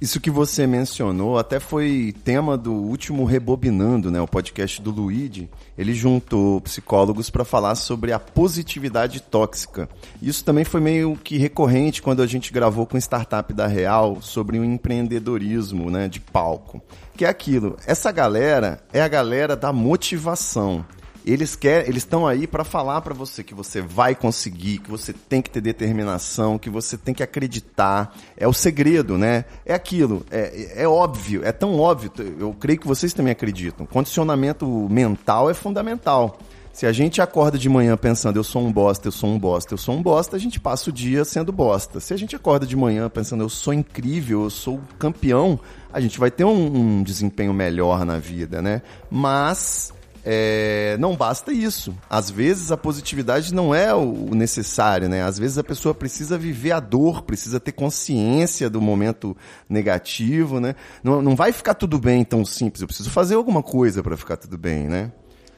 A: Isso que você mencionou até foi tema do último Rebobinando, né? O podcast do Luigi. Ele juntou psicólogos para falar sobre a positividade tóxica. Isso também foi meio que recorrente quando a gente gravou com Startup da Real sobre o empreendedorismo, né? De palco. Que é aquilo. Essa galera é a galera da motivação. Eles querem, eles estão aí para falar para você que você vai conseguir, que você tem que ter determinação, que você tem que acreditar. É o segredo, né? É aquilo, é, é óbvio, é tão óbvio. Eu creio que vocês também acreditam. Condicionamento mental é fundamental. Se a gente acorda de manhã pensando eu sou um bosta, eu sou um bosta, eu sou um bosta, a gente passa o dia sendo bosta. Se a gente acorda de manhã pensando eu sou incrível, eu sou campeão, a gente vai ter um, um desempenho melhor na vida, né? Mas é, não basta isso. Às vezes a positividade não é o necessário, né? Às vezes a pessoa precisa viver a dor, precisa ter consciência do momento negativo, né? Não, não vai ficar tudo bem tão simples. Eu preciso fazer alguma coisa para ficar tudo bem, né?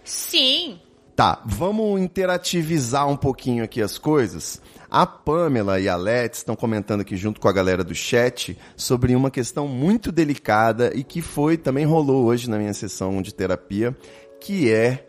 B: Sim.
A: Tá, vamos interativizar um pouquinho aqui as coisas. A Pamela e a Let's estão comentando aqui junto com a galera do chat sobre uma questão muito delicada e que foi também rolou hoje na minha sessão de terapia, que é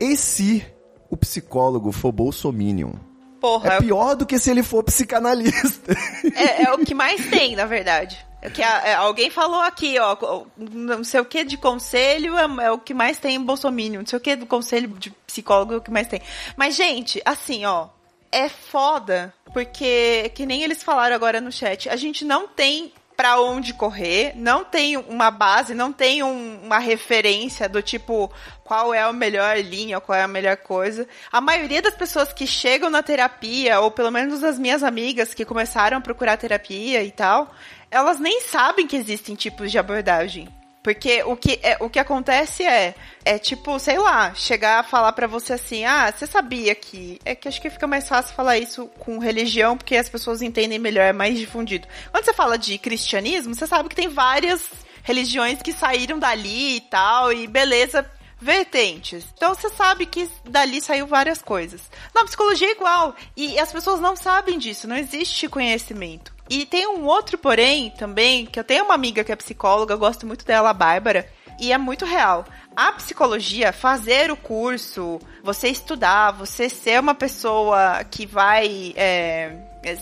A: e se o psicólogo for bolsominion?
B: Porra,
A: É pior do que se ele for psicanalista.
B: É, é o que mais tem, na verdade. É que a- é, alguém falou aqui, ó, não sei o que de conselho é, é o que mais tem em Bolsonaro, não sei o que do conselho de psicólogo é o que mais tem. Mas, gente, assim, ó, é foda, porque, que nem eles falaram agora no chat, a gente não tem pra onde correr, não tem uma base, não tem um- uma referência do tipo qual é a melhor linha, qual é a melhor coisa. A maioria das pessoas que chegam na terapia, ou pelo menos as minhas amigas que começaram a procurar terapia e tal, elas nem sabem que existem tipos de abordagem. Porque o que, é, o que acontece é, é tipo, sei lá, chegar a falar pra você assim, ah, você sabia que. É que acho que fica mais fácil falar isso com religião, porque as pessoas entendem melhor, é mais difundido. Quando você fala de cristianismo, você sabe que tem várias religiões que saíram dali e tal, e beleza, vertentes. Então você sabe que dali saiu várias coisas. Na psicologia é igual. E as pessoas não sabem disso, não existe conhecimento. E tem um outro porém também, que eu tenho uma amiga que é psicóloga, eu gosto muito dela, a Bárbara, e é muito real. A psicologia, fazer o curso, você estudar, você ser uma pessoa que vai é,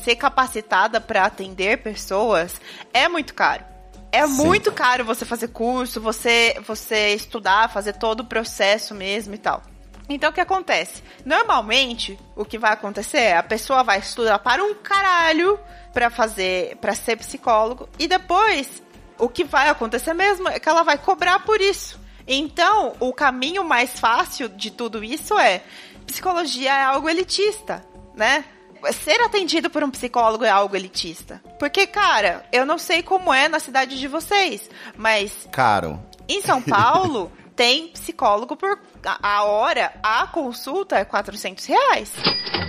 B: ser capacitada para atender pessoas, é muito caro. É Sim. muito caro você fazer curso, você, você estudar, fazer todo o processo mesmo e tal. Então o que acontece? Normalmente, o que vai acontecer é a pessoa vai estudar para um caralho para fazer, para ser psicólogo e depois o que vai acontecer mesmo é que ela vai cobrar por isso. Então, o caminho mais fácil de tudo isso é psicologia é algo elitista, né? ser atendido por um psicólogo é algo elitista. Porque, cara, eu não sei como é na cidade de vocês, mas.
A: Caro.
B: Em São Paulo, tem psicólogo por. A hora, a consulta é 400 reais.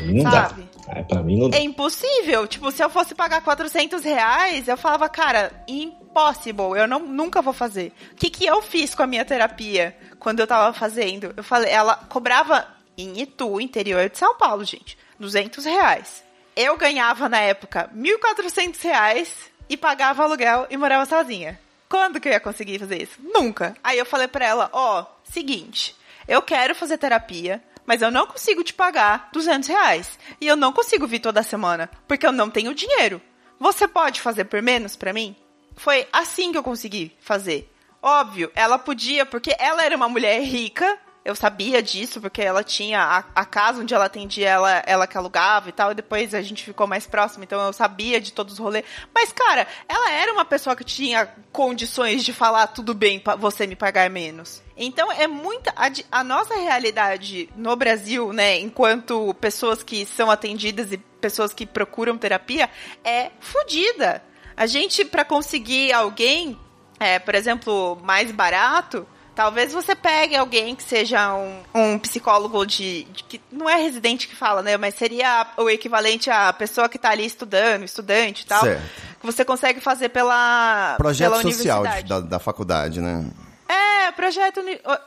C: Não sabe? dá. É, pra mim não dá.
B: É impossível. Tipo, se eu fosse pagar 400 reais, eu falava, cara, impossible. Eu não, nunca vou fazer. O que, que eu fiz com a minha terapia quando eu tava fazendo? Eu falei, ela cobrava em Itu, interior de São Paulo, gente. 200 reais. Eu ganhava na época 1.400 reais e pagava aluguel e morava sozinha. Quando que eu ia conseguir fazer isso? Nunca. Aí eu falei pra ela, ó, oh, seguinte, eu quero fazer terapia, mas eu não consigo te pagar 200 reais. E eu não consigo vir toda semana, porque eu não tenho dinheiro. Você pode fazer por menos para mim? Foi assim que eu consegui fazer. Óbvio, ela podia, porque ela era uma mulher rica, eu sabia disso, porque ela tinha a, a, casa onde ela atendia, ela, ela que alugava e tal, e depois a gente ficou mais próximo, então eu sabia de todos os rolês. Mas, cara, ela era uma pessoa que tinha condições de falar tudo bem, você me pagar menos. Então é muita. A, a nossa realidade no Brasil, né, enquanto pessoas que são atendidas e pessoas que procuram terapia, é fodida. A gente, para conseguir alguém, é, por exemplo, mais barato, Talvez você pegue alguém que seja um, um psicólogo de, de, que não é residente que fala, né? Mas seria o equivalente à pessoa que está ali estudando, estudante e tal. Certo. Que você consegue fazer pela
A: projeto
B: pela
A: social da, da faculdade, né?
B: É, projeto.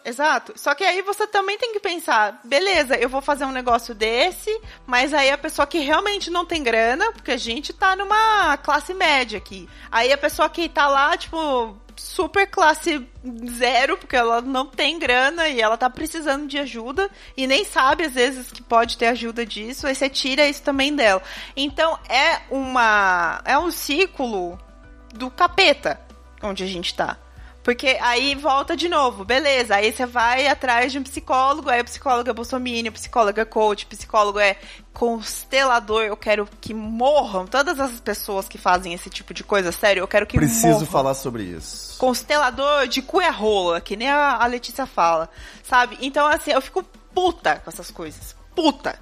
B: Exato. Só que aí você também tem que pensar, beleza, eu vou fazer um negócio desse, mas aí a pessoa que realmente não tem grana, porque a gente tá numa classe média aqui. Aí a pessoa que tá lá, tipo, super classe zero, porque ela não tem grana e ela tá precisando de ajuda e nem sabe às vezes que pode ter ajuda disso, aí você tira isso também dela. Então é uma é um ciclo do capeta onde a gente tá. Porque aí volta de novo, beleza. Aí você vai atrás de um psicólogo, aí o psicólogo é bolsominion, o psicólogo é coach, o psicólogo é constelador. Eu quero que morram todas as pessoas que fazem esse tipo de coisa, sério, eu quero que
A: Preciso
B: morram.
A: falar sobre isso.
B: Constelador de cu é rola, que nem a Letícia fala, sabe? Então, assim, eu fico puta com essas coisas. Puta.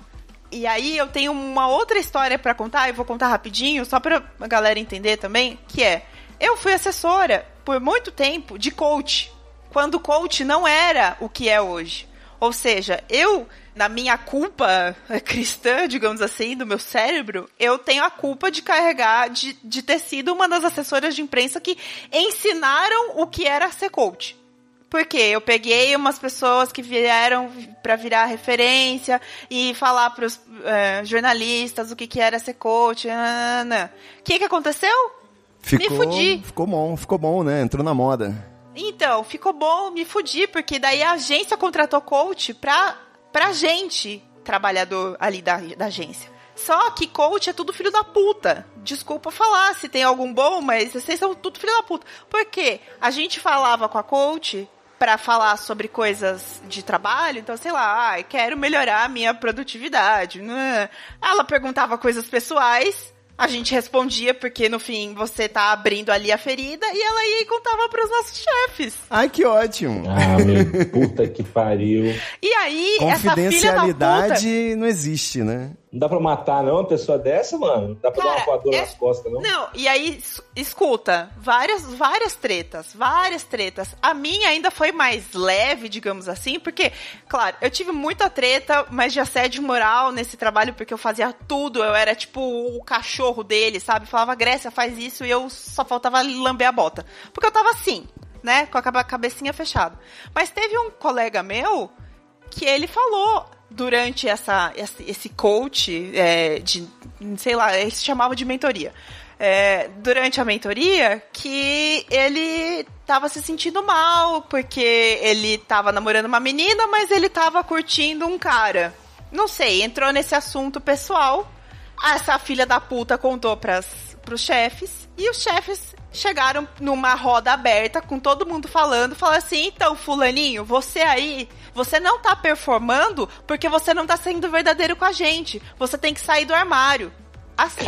B: E aí eu tenho uma outra história para contar, e vou contar rapidinho, só pra galera entender também, que é... Eu fui assessora por muito tempo de coach, quando coach não era o que é hoje. Ou seja, eu, na minha culpa cristã, digamos assim, do meu cérebro, eu tenho a culpa de carregar, de, de ter sido uma das assessoras de imprensa que ensinaram o que era ser coach. Porque eu peguei umas pessoas que vieram para virar referência e falar para os é, jornalistas o que, que era ser coach. O que, que aconteceu?
A: Ficou,
B: me fudi.
A: Ficou bom, ficou bom, né? Entrou na moda.
B: Então, ficou bom, me fudi, porque daí a agência contratou coach pra, pra gente, trabalhador ali da, da agência. Só que coach é tudo filho da puta. Desculpa falar se tem algum bom, mas vocês são tudo filho da puta. Por quê? A gente falava com a coach para falar sobre coisas de trabalho, então sei lá, ah, quero melhorar a minha produtividade. Né? Ela perguntava coisas pessoais, a gente respondia porque no fim você tá abrindo ali a ferida e ela ia e contava pros nossos chefes.
A: Ai, que ótimo.
C: Ah, meu puta que pariu.
B: E aí, essa filha da puta...
A: não existe, né?
C: Não dá pra matar, não, uma pessoa dessa, mano? Não dá pra Cara, dar uma voadora é... nas costas, não?
B: Não, e aí, escuta, várias, várias tretas, várias tretas. A minha ainda foi mais leve, digamos assim, porque, claro, eu tive muita treta, mas de assédio moral nesse trabalho, porque eu fazia tudo, eu era tipo o cachorro dele, sabe? Falava, Grécia, faz isso, e eu só faltava lamber a bota. Porque eu tava assim, né? Com a cabecinha fechada. Mas teve um colega meu que ele falou durante essa, esse coach é, de, sei lá, ele se chamava de mentoria. É, durante a mentoria que ele tava se sentindo mal porque ele tava namorando uma menina, mas ele tava curtindo um cara. Não sei, entrou nesse assunto pessoal. Essa filha da puta contou pras, pros chefes e os chefes chegaram numa roda aberta com todo mundo falando, falaram assim: "Então, fulaninho, você aí você não tá performando porque você não tá sendo verdadeiro com a gente. Você tem que sair do armário. Assim.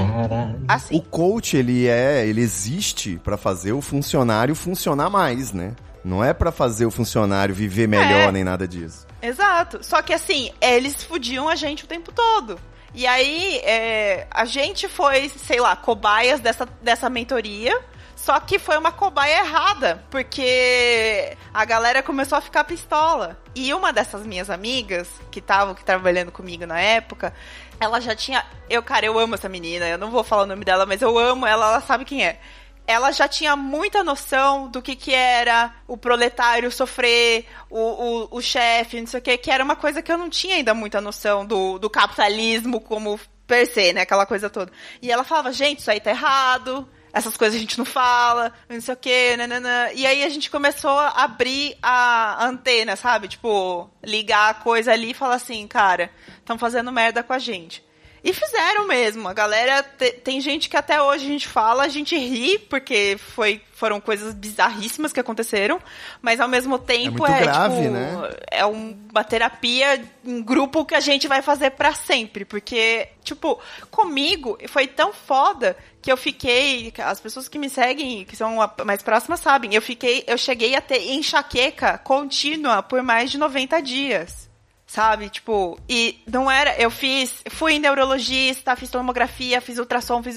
B: assim.
A: O coach, ele é, ele existe para fazer o funcionário funcionar mais, né? Não é para fazer o funcionário viver melhor é. nem nada disso.
B: Exato. Só que assim, eles fudiam a gente o tempo todo. E aí, é, a gente foi, sei lá, cobaias dessa, dessa mentoria só que foi uma cobaia errada, porque a galera começou a ficar pistola. E uma dessas minhas amigas, que estavam que trabalhando comigo na época, ela já tinha. Eu, cara, eu amo essa menina, eu não vou falar o nome dela, mas eu amo ela, ela sabe quem é ela já tinha muita noção do que, que era o proletário sofrer, o, o, o chefe, não sei o que, que era uma coisa que eu não tinha ainda muita noção do, do capitalismo como per se, né? Aquela coisa toda. E ela falava, gente, isso aí tá errado, essas coisas a gente não fala, não sei o quê, nanana. E aí a gente começou a abrir a antena, sabe? Tipo, ligar a coisa ali e falar assim, cara, estão fazendo merda com a gente. E fizeram mesmo. A galera. Te, tem gente que até hoje a gente fala, a gente ri, porque foi, foram coisas bizarríssimas que aconteceram. Mas ao mesmo tempo
A: é,
B: é
A: grave,
B: tipo,
A: né?
B: É uma terapia em grupo que a gente vai fazer para sempre. Porque, tipo, comigo foi tão foda que eu fiquei. As pessoas que me seguem, que são mais próximas, sabem. Eu fiquei. Eu cheguei a ter enxaqueca contínua por mais de 90 dias sabe? Tipo, e não era. Eu fiz. Fui neurologista, fiz tomografia, fiz ultrassom, fiz.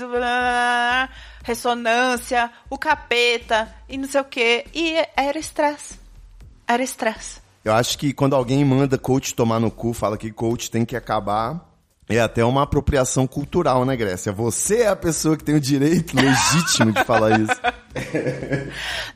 B: Ressonância, o capeta e não sei o que. E era estresse. Era estresse.
A: Eu acho que quando alguém manda coach tomar no cu, fala que coach tem que acabar. É até uma apropriação cultural, né, Grécia? Você é a pessoa que tem o direito legítimo de falar isso.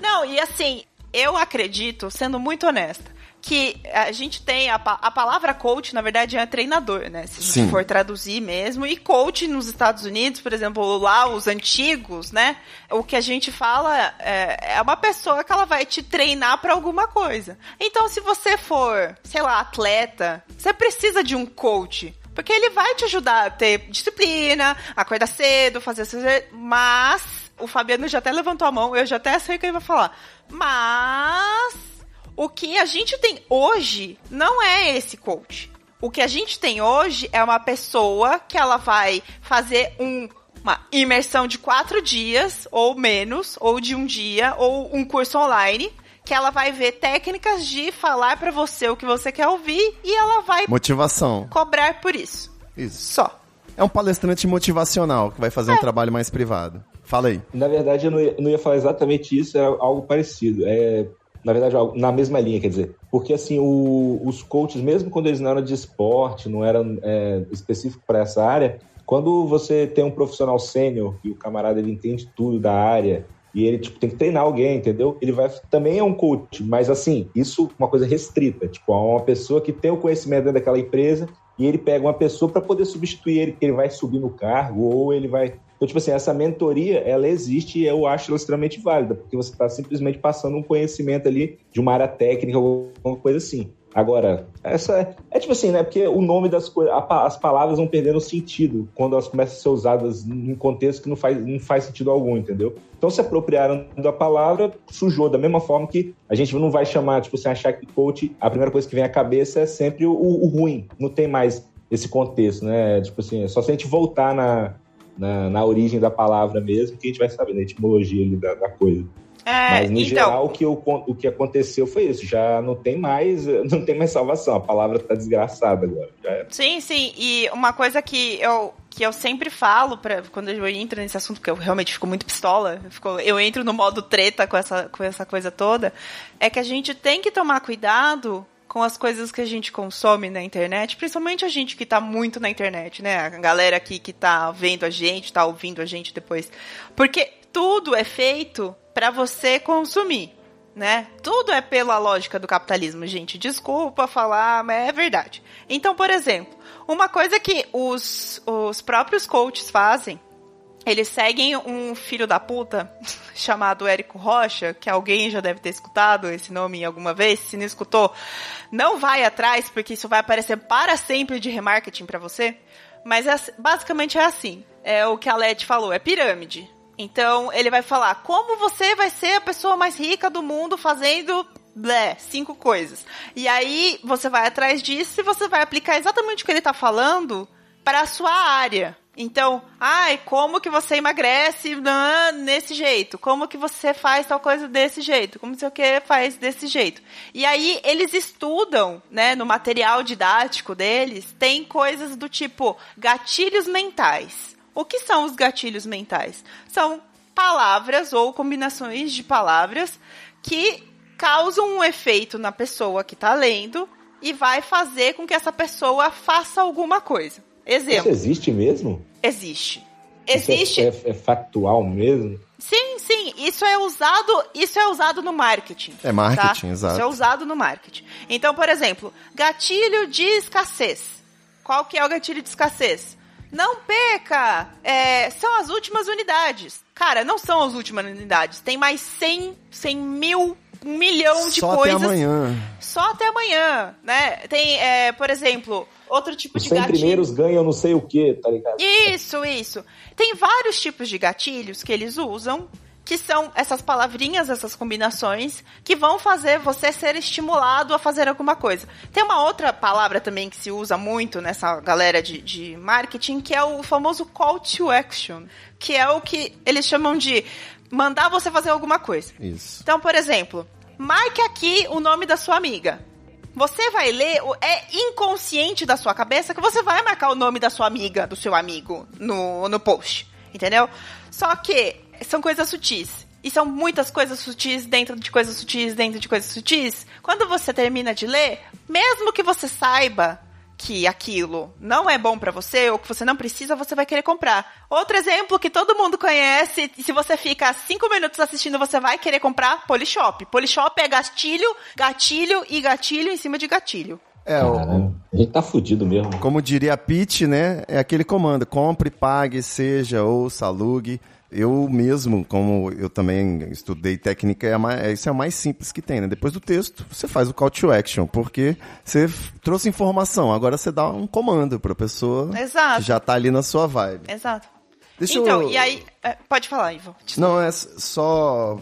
B: Não, e assim, eu acredito, sendo muito honesta, que a gente tem a, a palavra coach, na verdade, é treinador, né? Se a gente Sim. for traduzir mesmo. E coach nos Estados Unidos, por exemplo, lá os antigos, né? O que a gente fala é, é uma pessoa que ela vai te treinar para alguma coisa. Então, se você for, sei lá, atleta, você precisa de um coach. Porque ele vai te ajudar a ter disciplina, acordar cedo, fazer... Mas, o Fabiano já até levantou a mão, eu já até sei o que ele vai falar. Mas o que a gente tem hoje não é esse coach. O que a gente tem hoje é uma pessoa que ela vai fazer um, uma imersão de quatro dias, ou menos, ou de um dia, ou um curso online, que ela vai ver técnicas de falar para você o que você quer ouvir e ela vai
A: motivação
B: cobrar por isso.
A: Isso.
B: Só.
A: É um palestrante motivacional que vai fazer é. um trabalho mais privado. Fala aí.
C: Na verdade, eu não ia, não ia falar exatamente isso, é algo parecido. É, na verdade, na mesma linha, quer dizer. Porque, assim, o, os coaches, mesmo quando eles não eram de esporte, não eram é, específicos para essa área, quando você tem um profissional sênior e o camarada ele entende tudo da área e ele tipo, tem que treinar alguém, entendeu? Ele vai também é um coach, mas assim, isso é uma coisa restrita, tipo, é uma pessoa que tem o conhecimento dentro daquela empresa e ele pega uma pessoa para poder substituir ele, que ele vai subir no cargo ou ele vai então, tipo assim, essa mentoria, ela existe e eu acho ela extremamente válida, porque você está simplesmente passando um conhecimento ali de uma área técnica ou alguma coisa assim. Agora, essa é, é tipo assim, né? Porque o nome das coisas, as palavras vão perdendo sentido quando elas começam a ser usadas num contexto que não faz, não faz sentido algum, entendeu? Então se apropriaram da palavra, sujou da mesma forma que a gente não vai chamar, tipo, se achar que coach, a primeira coisa que vem à cabeça é sempre o, o ruim, não tem mais esse contexto, né? Tipo assim, é só se a gente voltar na, na, na origem da palavra mesmo, que a gente vai saber, na etimologia da, da coisa. É, Mas, no então... geral, o que, o, o que aconteceu foi isso. Já não tem mais, não tem mais salvação. A palavra tá desgraçada agora.
B: Sim, sim. E uma coisa que eu, que eu sempre falo para quando eu entro nesse assunto, porque eu realmente fico muito pistola, eu, fico, eu entro no modo treta com essa, com essa coisa toda, é que a gente tem que tomar cuidado com as coisas que a gente consome na internet, principalmente a gente que está muito na internet, né? A galera aqui que está vendo a gente, está ouvindo a gente depois. Porque tudo é feito para você consumir. né? Tudo é pela lógica do capitalismo, gente. Desculpa falar, mas é verdade. Então, por exemplo, uma coisa que os, os próprios coaches fazem, eles seguem um filho da puta chamado Érico Rocha, que alguém já deve ter escutado esse nome alguma vez. Se não escutou, não vai atrás, porque isso vai aparecer para sempre de remarketing para você. Mas é, basicamente é assim. É o que a Led falou, é pirâmide. Então, ele vai falar como você vai ser a pessoa mais rica do mundo fazendo blé, cinco coisas. E aí, você vai atrás disso e você vai aplicar exatamente o que ele está falando para a sua área. Então, ai, como que você emagrece nesse jeito? Como que você faz tal coisa desse jeito? Como sei o que faz desse jeito? E aí eles estudam, né, no material didático deles, tem coisas do tipo gatilhos mentais. O que são os gatilhos mentais? São palavras ou combinações de palavras que causam um efeito na pessoa que está lendo e vai fazer com que essa pessoa faça alguma coisa. Exemplo.
C: Isso existe mesmo?
B: Existe.
C: Isso é-
B: Existe.
C: É, é factual mesmo?
B: Sim, sim. Isso é usado. Isso é usado no marketing.
A: É marketing,
B: tá?
A: exato.
B: Isso é usado no marketing. Então, por exemplo, gatilho de escassez. Qual que é o gatilho de escassez? Não perca! É, são as últimas unidades. Cara, não são as últimas unidades. Tem mais 100, 100 mil, um milhão de
A: Só
B: coisas.
A: até amanhã.
B: Só até amanhã, né? Tem, é, por exemplo, outro tipo
C: Os
B: de
C: 100
B: gatilho.
C: primeiros ganham não sei o que, tá ligado?
B: Isso, isso. Tem vários tipos de gatilhos que eles usam, que são essas palavrinhas, essas combinações, que vão fazer você ser estimulado a fazer alguma coisa. Tem uma outra palavra também que se usa muito nessa galera de, de marketing, que é o famoso call to action, que é o que eles chamam de mandar você fazer alguma coisa.
A: Isso.
B: Então, por exemplo, marque aqui o nome da sua amiga. Você vai ler, é inconsciente da sua cabeça que você vai marcar o nome da sua amiga, do seu amigo, no, no post. Entendeu? Só que são coisas sutis. E são muitas coisas sutis dentro de coisas sutis dentro de coisas sutis. Quando você termina de ler, mesmo que você saiba que aquilo não é bom pra você ou que você não precisa, você vai querer comprar. Outro exemplo que todo mundo conhece, e se você fica cinco minutos assistindo, você vai querer comprar Polishop. Polishop é gatilho, gatilho e gatilho em cima de gatilho.
A: É, o,
C: a gente tá fudido mesmo.
A: como diria a Pete, né? É aquele comando: compre, pague, seja, ouça, alugue. Eu mesmo, como eu também estudei técnica, é a mais, isso é o mais simples que tem, né? Depois do texto, você faz o call to action, porque você trouxe informação, agora você dá um comando pra pessoa
B: Exato.
A: que já tá ali na sua vibe.
B: Exato.
A: Deixa
B: então,
A: eu...
B: e aí. é, pode falar, Ivo.
A: Não, é só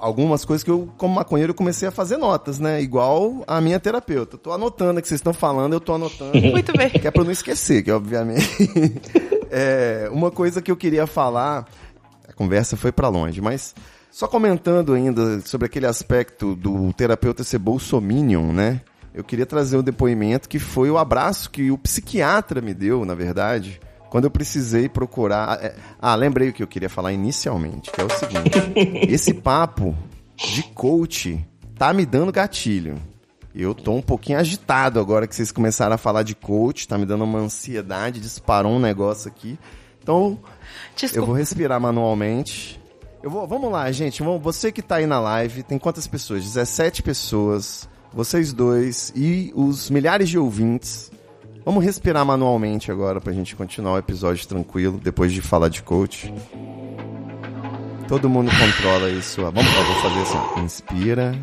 A: algumas coisas que eu, como maconheiro, eu comecei a fazer notas, né? Igual a minha terapeuta. Eu tô anotando o que vocês estão falando, eu tô anotando.
B: Muito bem.
A: que é pra eu não esquecer, que obviamente. é, uma coisa que eu queria falar, a conversa foi pra longe, mas só comentando ainda sobre aquele aspecto do terapeuta ser bolsominion, né? Eu queria trazer um depoimento que foi o abraço que o psiquiatra me deu, na verdade, quando eu precisei procurar. é, Ah, lembrei o que eu queria falar inicialmente, que é o seguinte: esse papo de coach tá me dando gatilho. Eu tô um pouquinho agitado agora que vocês começaram a falar de coach, tá me dando uma ansiedade, disparou um negócio aqui. Então,
B: Desculpa.
A: eu vou respirar manualmente. Eu vou, vamos lá, gente. Você que tá aí na live, tem quantas pessoas? 17 pessoas. Vocês dois e os milhares de ouvintes. Vamos respirar manualmente agora pra gente continuar o episódio tranquilo, depois de falar de coach. Todo mundo controla isso. Vamos, eu vou fazer assim. Inspira,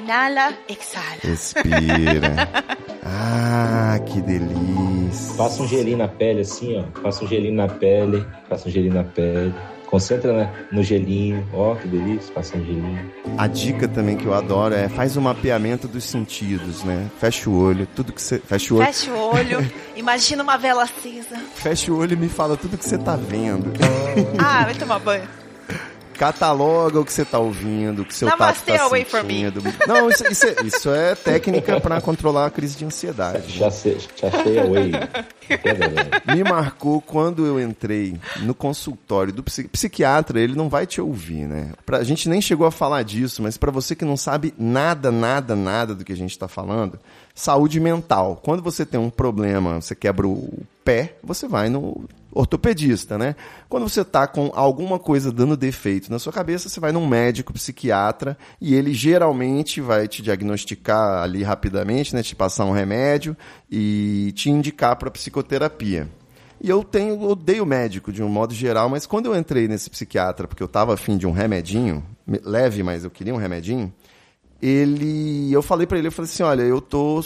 B: Inala, exala.
A: Respira. Ah, que delícia.
C: Passa um gelinho na pele assim, ó. Passa um gelinho na pele. Passa um gelinho na pele. Concentra né, no gelinho. Ó, que delícia. Passa um gelinho.
A: A dica também que eu adoro é faz o mapeamento dos sentidos, né? Fecha o olho, tudo que você. Fecha o olho.
B: Fecha o olho, imagina uma vela acesa.
A: Fecha o olho e me fala tudo que você tá vendo.
B: Ah, vai tomar banho.
A: Cataloga o que você tá ouvindo, o que seu
B: Namastê,
A: tato tá
B: away from me.
A: sentindo. Não, isso, isso é, isso é técnica pra controlar a crise de ansiedade. né?
C: Já, sei, já sei away. Entendeu, galera?
A: me marcou quando eu entrei no consultório do psi- psiquiatra, ele não vai te ouvir, né? Pra, a gente nem chegou a falar disso, mas pra você que não sabe nada, nada, nada do que a gente tá falando, saúde mental. Quando você tem um problema, você quebra o pé, você vai no ortopedista, né? Quando você tá com alguma coisa dando defeito na sua cabeça, você vai num médico psiquiatra e ele geralmente vai te diagnosticar ali rapidamente, né? Te passar um remédio e te indicar para psicoterapia. E eu tenho, odeio médico de um modo geral, mas quando eu entrei nesse psiquiatra, porque eu tava afim de um remedinho, leve, mas eu queria um remedinho, ele, eu falei para ele, eu falei assim, olha, eu tô,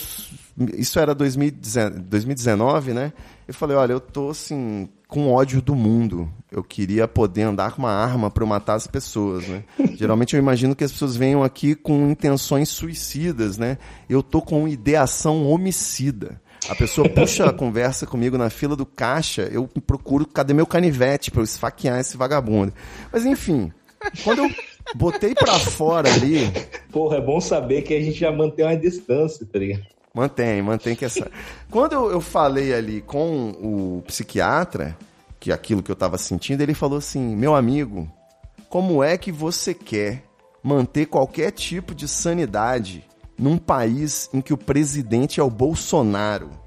A: isso era 2019, né? Eu falei, olha, eu tô assim com ódio do mundo. Eu queria poder andar com uma arma para matar as pessoas, né? Geralmente eu imagino que as pessoas venham aqui com intenções suicidas, né? Eu tô com ideação homicida. A pessoa puxa a conversa comigo na fila do caixa, eu procuro cadê meu canivete para eu esfaquear esse vagabundo. Mas enfim, quando eu botei para fora ali.
C: Porra, é bom saber que a gente já mantém uma distância, tá ligado?
A: Mantém, mantém que essa. Quando eu, eu falei ali com o psiquiatra, que aquilo que eu estava sentindo, ele falou assim: meu amigo, como é que você quer manter qualquer tipo de sanidade num país em que o presidente é o Bolsonaro.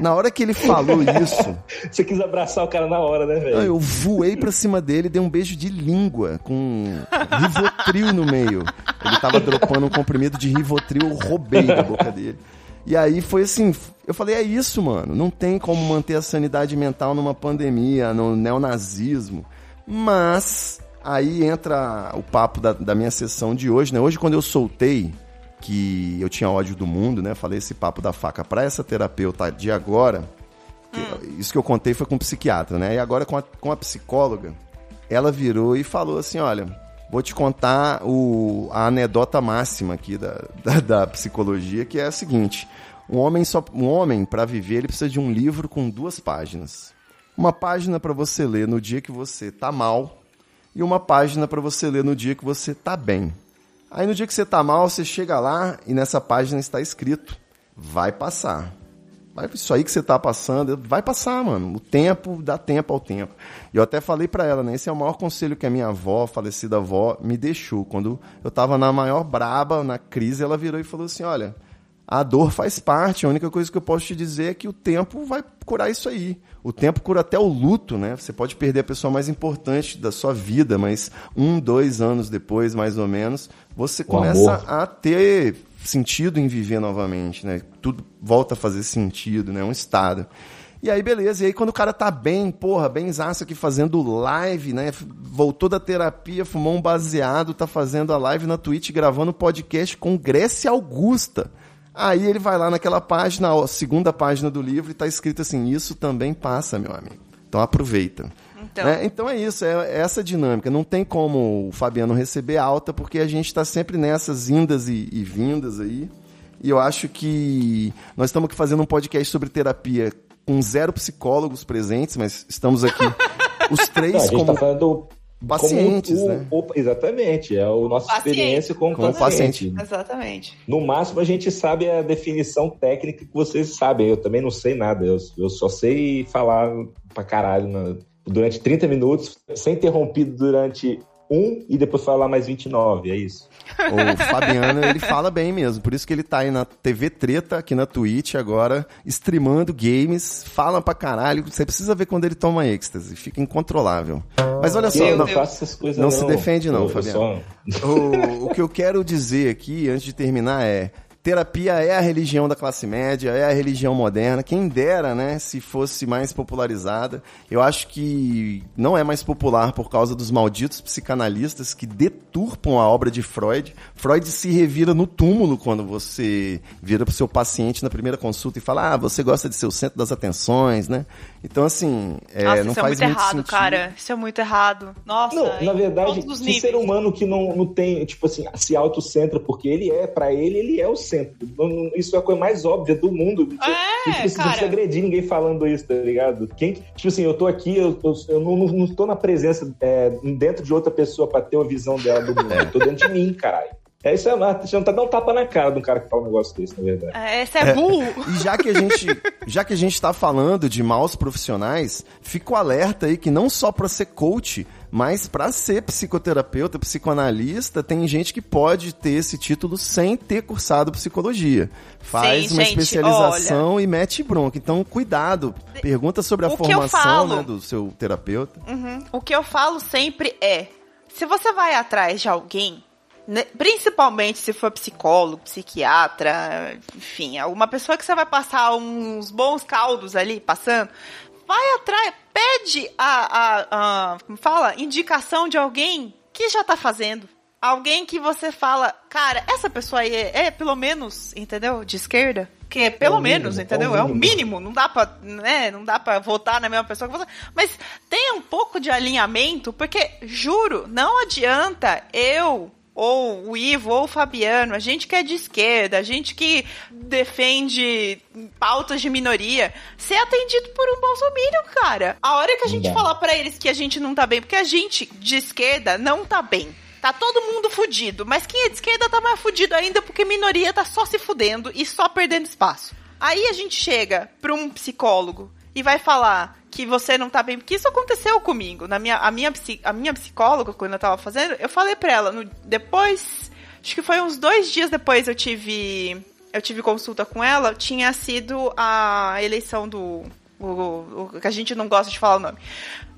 A: Na hora que ele falou isso.
C: Você quis abraçar o cara na hora, né, velho?
A: Eu voei pra cima dele e dei um beijo de língua com Rivotril no meio. Ele tava dropando um comprimido de Rivotril, eu roubei da boca dele. E aí foi assim, eu falei, é isso, mano. Não tem como manter a sanidade mental numa pandemia, no neonazismo. Mas Aí entra o papo da, da minha sessão de hoje, né? Hoje, quando eu soltei que eu tinha ódio do mundo, né? Falei esse papo da faca para essa terapeuta de agora. Hum. Isso que eu contei foi com o psiquiatra, né? E agora com a, com a psicóloga, ela virou e falou assim: olha, vou te contar o, a anedota máxima aqui da, da, da psicologia, que é a seguinte: um homem só um homem para viver ele precisa de um livro com duas páginas. Uma página para você ler no dia que você tá mal e uma página para você ler no dia que você está bem. Aí no dia que você está mal, você chega lá e nessa página está escrito: vai passar. Vai, isso aí que você está passando, vai passar, mano. O tempo, dá tempo ao tempo. E eu até falei para ela, né? Esse é o maior conselho que a minha avó, falecida avó, me deixou. Quando eu estava na maior braba, na crise, ela virou e falou assim: olha, a dor faz parte. A única coisa que eu posso te dizer é que o tempo vai curar isso aí. O tempo cura até o luto, né? Você pode perder a pessoa mais importante da sua vida, mas um, dois anos depois, mais ou menos, você o começa amor. a ter sentido em viver novamente, né? Tudo volta a fazer sentido, né? Um estado. E aí, beleza. E aí, quando o cara tá bem, porra, bem zaço aqui fazendo live, né? Voltou da terapia, fumou um baseado, tá fazendo a live na Twitch, gravando podcast com Grécia Augusta. Aí ele vai lá naquela página, a segunda página do livro, e tá escrito assim: Isso também passa, meu amigo. Então aproveita. Então, é, então é isso, é, é, essa dinâmica. Não tem como o Fabiano receber alta, porque a gente está sempre nessas indas e, e, vindas aí. E eu acho que nós estamos aqui fazendo um podcast sobre terapia com zero psicólogos presentes, mas estamos aqui os três
C: Não, a gente
A: como.
C: Tá falando
A: pacientes, o,
C: né? O, exatamente, é a nossa paciente. experiência como, como paciente.
B: paciente. Exatamente.
C: No máximo a gente sabe a definição técnica que vocês sabem. Eu também não sei nada, eu, eu só sei falar pra caralho na, durante 30 minutos, sem interrompido durante um e depois falar mais 29, é isso.
A: O Fabiano, ele fala bem mesmo, por isso que ele tá aí na TV Treta, aqui na Twitch agora, streamando games, fala pra caralho, você precisa ver quando ele toma êxtase, fica incontrolável. Mas olha só,
C: eu
A: não,
C: não, essas coisas
A: não,
C: não
A: se defende não,
C: eu,
A: Fabiano.
C: Eu só...
A: o, o que eu quero dizer aqui, antes de terminar, é terapia é a religião da classe média, é a religião moderna. Quem dera, né, se fosse mais popularizada. Eu acho que não é mais popular por causa dos malditos psicanalistas que deturpam a obra de Freud. Freud se revira no túmulo quando você vira para o seu paciente na primeira consulta e fala: "Ah, você gosta de ser o centro das atenções, né?" Então assim, é,
B: Nossa,
A: não
B: isso
A: faz
B: é muito,
A: muito
B: errado,
A: sentido.
B: cara. Isso é muito errado. Nossa.
C: Não, na verdade, que
B: níveis.
C: ser humano que não, não tem, tipo assim, se autocentra, porque ele é, pra ele, ele é o centro. Isso é a coisa mais óbvia do mundo. Não precisa-
B: É,
C: não precisa, não
B: cara.
C: precisa agredir ninguém falando isso, tá ligado? Quem, tipo assim, eu tô aqui, eu, eu, eu não, não, não tô na presença, é, dentro de outra pessoa pra ter a visão dela do mundo. Eu tô dentro de mim, caralho. É isso, é, você não tá dando um tapa na cara de um cara que fala um negócio desse, na verdade.
B: É, Esse é burro.
A: E já que a gente, já que a gente tá falando de maus profissionais, fico alerta aí que não só para ser coach, mas para ser psicoterapeuta, psicoanalista, tem gente que pode ter esse título sem ter cursado psicologia. Faz
B: Sim,
A: uma
B: gente,
A: especialização e mete bronca. Então, cuidado. Pergunta sobre a
B: O
A: formação
B: falo-
A: né, do seu terapeuta.
B: O que eu falo sempre é: se você vai atrás de alguém, principalmente se for psicólogo, psiquiatra, enfim, alguma pessoa que você vai passar uns bons caldos ali passando, vai atrás, pede a, a, a como fala, indicação de alguém que já tá fazendo. Alguém que você fala, cara, essa pessoa aí é, é pelo menos, entendeu? De esquerda. Que é pelo
C: É mínimo,
B: menos,
C: é o
B: entendeu? É o
C: mínimo.
B: mínimo. Não dá pra, né? Não dá pra votar na mesma pessoa que você. Mas tenha um pouco de alinhamento, porque, juro, não adianta eu ou o Ivo, ou o Fabiano, a gente que é de esquerda, a gente que defende pautas de minoria, ser atendido por um bolsominion, cara. A hora que a gente falar pra eles que a gente não tá bem, porque a gente de esquerda não tá bem. Tá todo mundo fudido, mas quem é de esquerda tá mais fudido ainda porque minoria tá só se fudendo e só perdendo espaço. Aí a gente chega pra um psicólogo e vai falar que você não tá bem, porque isso aconteceu comigo. Na minha, a, minha, a minha psicóloga, quando eu tava fazendo, eu falei pra ela, no- depois, acho que foi uns dois dias depois eu tive, eu tive consulta com ela, tinha sido a eleição do, o, o- que a gente não gosta de falar o nome.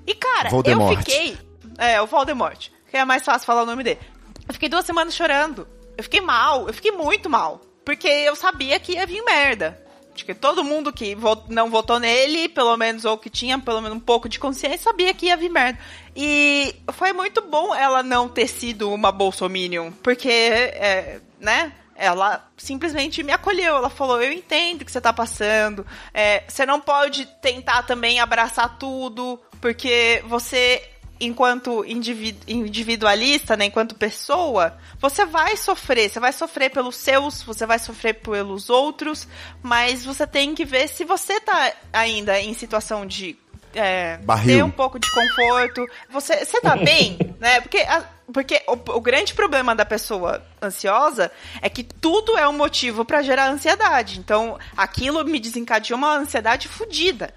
B: E cara,
A: Voldemort.
B: eu fiquei, é, o Voldemort, que é mais fácil falar o nome dele. Eu fiquei duas semanas chorando. Eu fiquei mal, eu fiquei muito mal. Porque eu sabia que ia vir merda. Acho que todo mundo que vo- não votou nele, pelo menos, ou que tinha pelo menos um pouco de consciência, sabia que ia vir merda. E foi muito bom ela não ter sido uma bolsominion, porque, é, né? Ela simplesmente me acolheu. Ela falou: Eu entendo o que você tá passando. É, você não pode tentar também abraçar tudo, porque você enquanto indivi- individualista, né, enquanto pessoa, você vai sofrer, você vai sofrer pelos seus, você vai sofrer pelos outros, mas você tem que ver se você tá ainda em situação de é, ter um pouco de conforto. Você, você tá bem, né? Porque, a- porque o, o grande problema da pessoa ansiosa é que tudo é um motivo pra gerar ansiedade. Então, aquilo me desencadeou uma ansiedade fodida.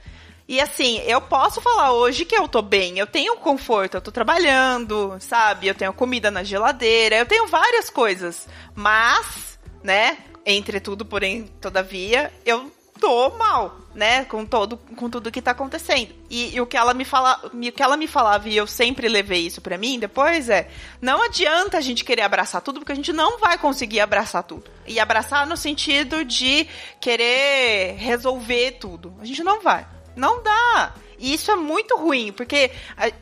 B: E assim, eu posso falar hoje que eu tô bem, eu tenho conforto, eu tô trabalhando, sabe? Eu tenho comida na geladeira, eu tenho várias coisas. Mas, né, entre tudo, porém, todavia, eu tô mal, né, com todo com tudo que tá acontecendo. E, e o que ela me fala, o que ela me falava e eu sempre levei isso pra mim depois é, não adianta a gente querer abraçar tudo porque a gente não vai conseguir abraçar tudo. E abraçar no sentido de querer resolver tudo. A gente não vai. Não dá. E isso é muito ruim, porque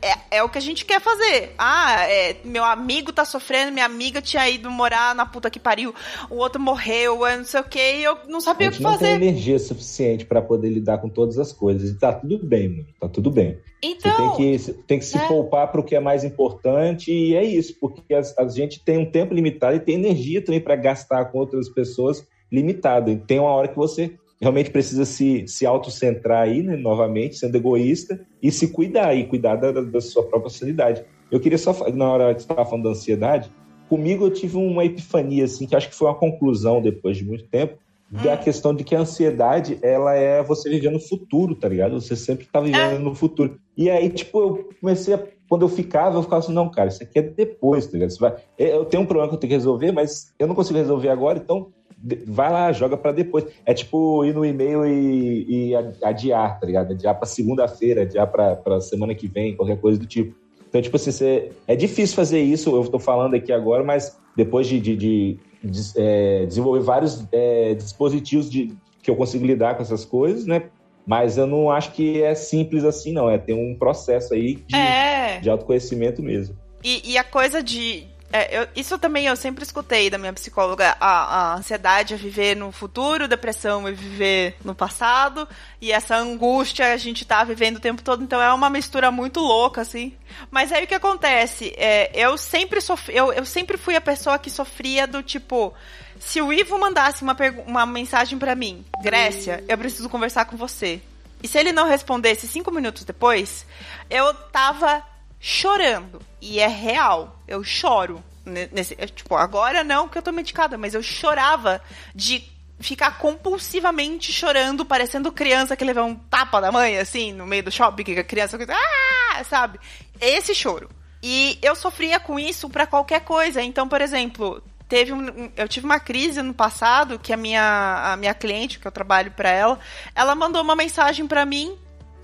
B: é, é o que a gente quer fazer. Ah, é, meu amigo tá sofrendo, minha amiga tinha ido morar na puta que pariu, o outro morreu, eu não sei o que, e eu não sabia o que
C: não tem
B: fazer.
C: energia suficiente pra poder lidar com todas as coisas. E tá tudo bem, mano. Tá tudo bem.
B: Então,
C: você tem que, você tem que se
B: né?
C: poupar para o que é mais importante e é isso, porque a, a gente tem um tempo limitado e tem energia também para gastar com outras pessoas limitado. E tem uma hora que você realmente precisa se, se autocentrar aí, né, novamente, sendo egoísta e se cuidar e cuidar da, da- sua própria sanidade. Eu queria só, na hora que você estava falando da ansiedade, comigo eu tive uma epifania, assim, que acho que foi uma conclusão depois de muito tempo, da questão de que a ansiedade, ela é você viver no futuro, tá ligado? Você sempre tá vivendo
B: É.
C: no futuro. E aí, tipo, eu comecei a. Quando eu ficava, eu ficava assim, não, cara, isso aqui é depois, tá ligado? Vai, eu tenho um problema que eu tenho que resolver, mas eu não consigo resolver agora, então vai lá, joga pra depois. É tipo ir no e-mail e, e adiar, tá ligado? Adiar pra segunda-feira, adiar pra, pra semana que vem, qualquer coisa do tipo. Então, tipo assim, você, é difícil fazer isso, eu tô falando aqui agora, mas depois de, de, de- de, é, desenvolver vários é, dispositivos de, que eu consigo lidar com essas coisas, né? Mas eu não acho que é simples assim, não. É ter um processo aí de,
B: é.
C: de autoconhecimento mesmo.
B: E, e a coisa de. É, eu- isso também eu sempre escutei da minha psicóloga. A, a ansiedade é viver no futuro, depressão é viver no passado. E essa angústia a gente tá vivendo o tempo todo. Então é uma mistura muito louca, assim. Mas aí o que acontece? É, eu sempre sofri. Eu, eu sempre fui a pessoa que sofria do tipo. Se o Ivo mandasse uma, uma mensagem pra mim, Grécia, eu preciso conversar com você. E se ele não respondesse cinco minutos depois, eu tava chorando. E é real. Eu choro Nesse, tipo, agora não, que eu tô medicada, mas eu chorava de ficar compulsivamente chorando, parecendo criança que levou um tapa da mãe, assim, no meio do shopping, que a criança, ah, sabe? Esse choro. E eu sofria com isso para qualquer coisa. Então, por exemplo, teve um, eu tive uma crise no passado que a minha, a minha cliente, que eu trabalho para ela, ela mandou uma mensagem para mim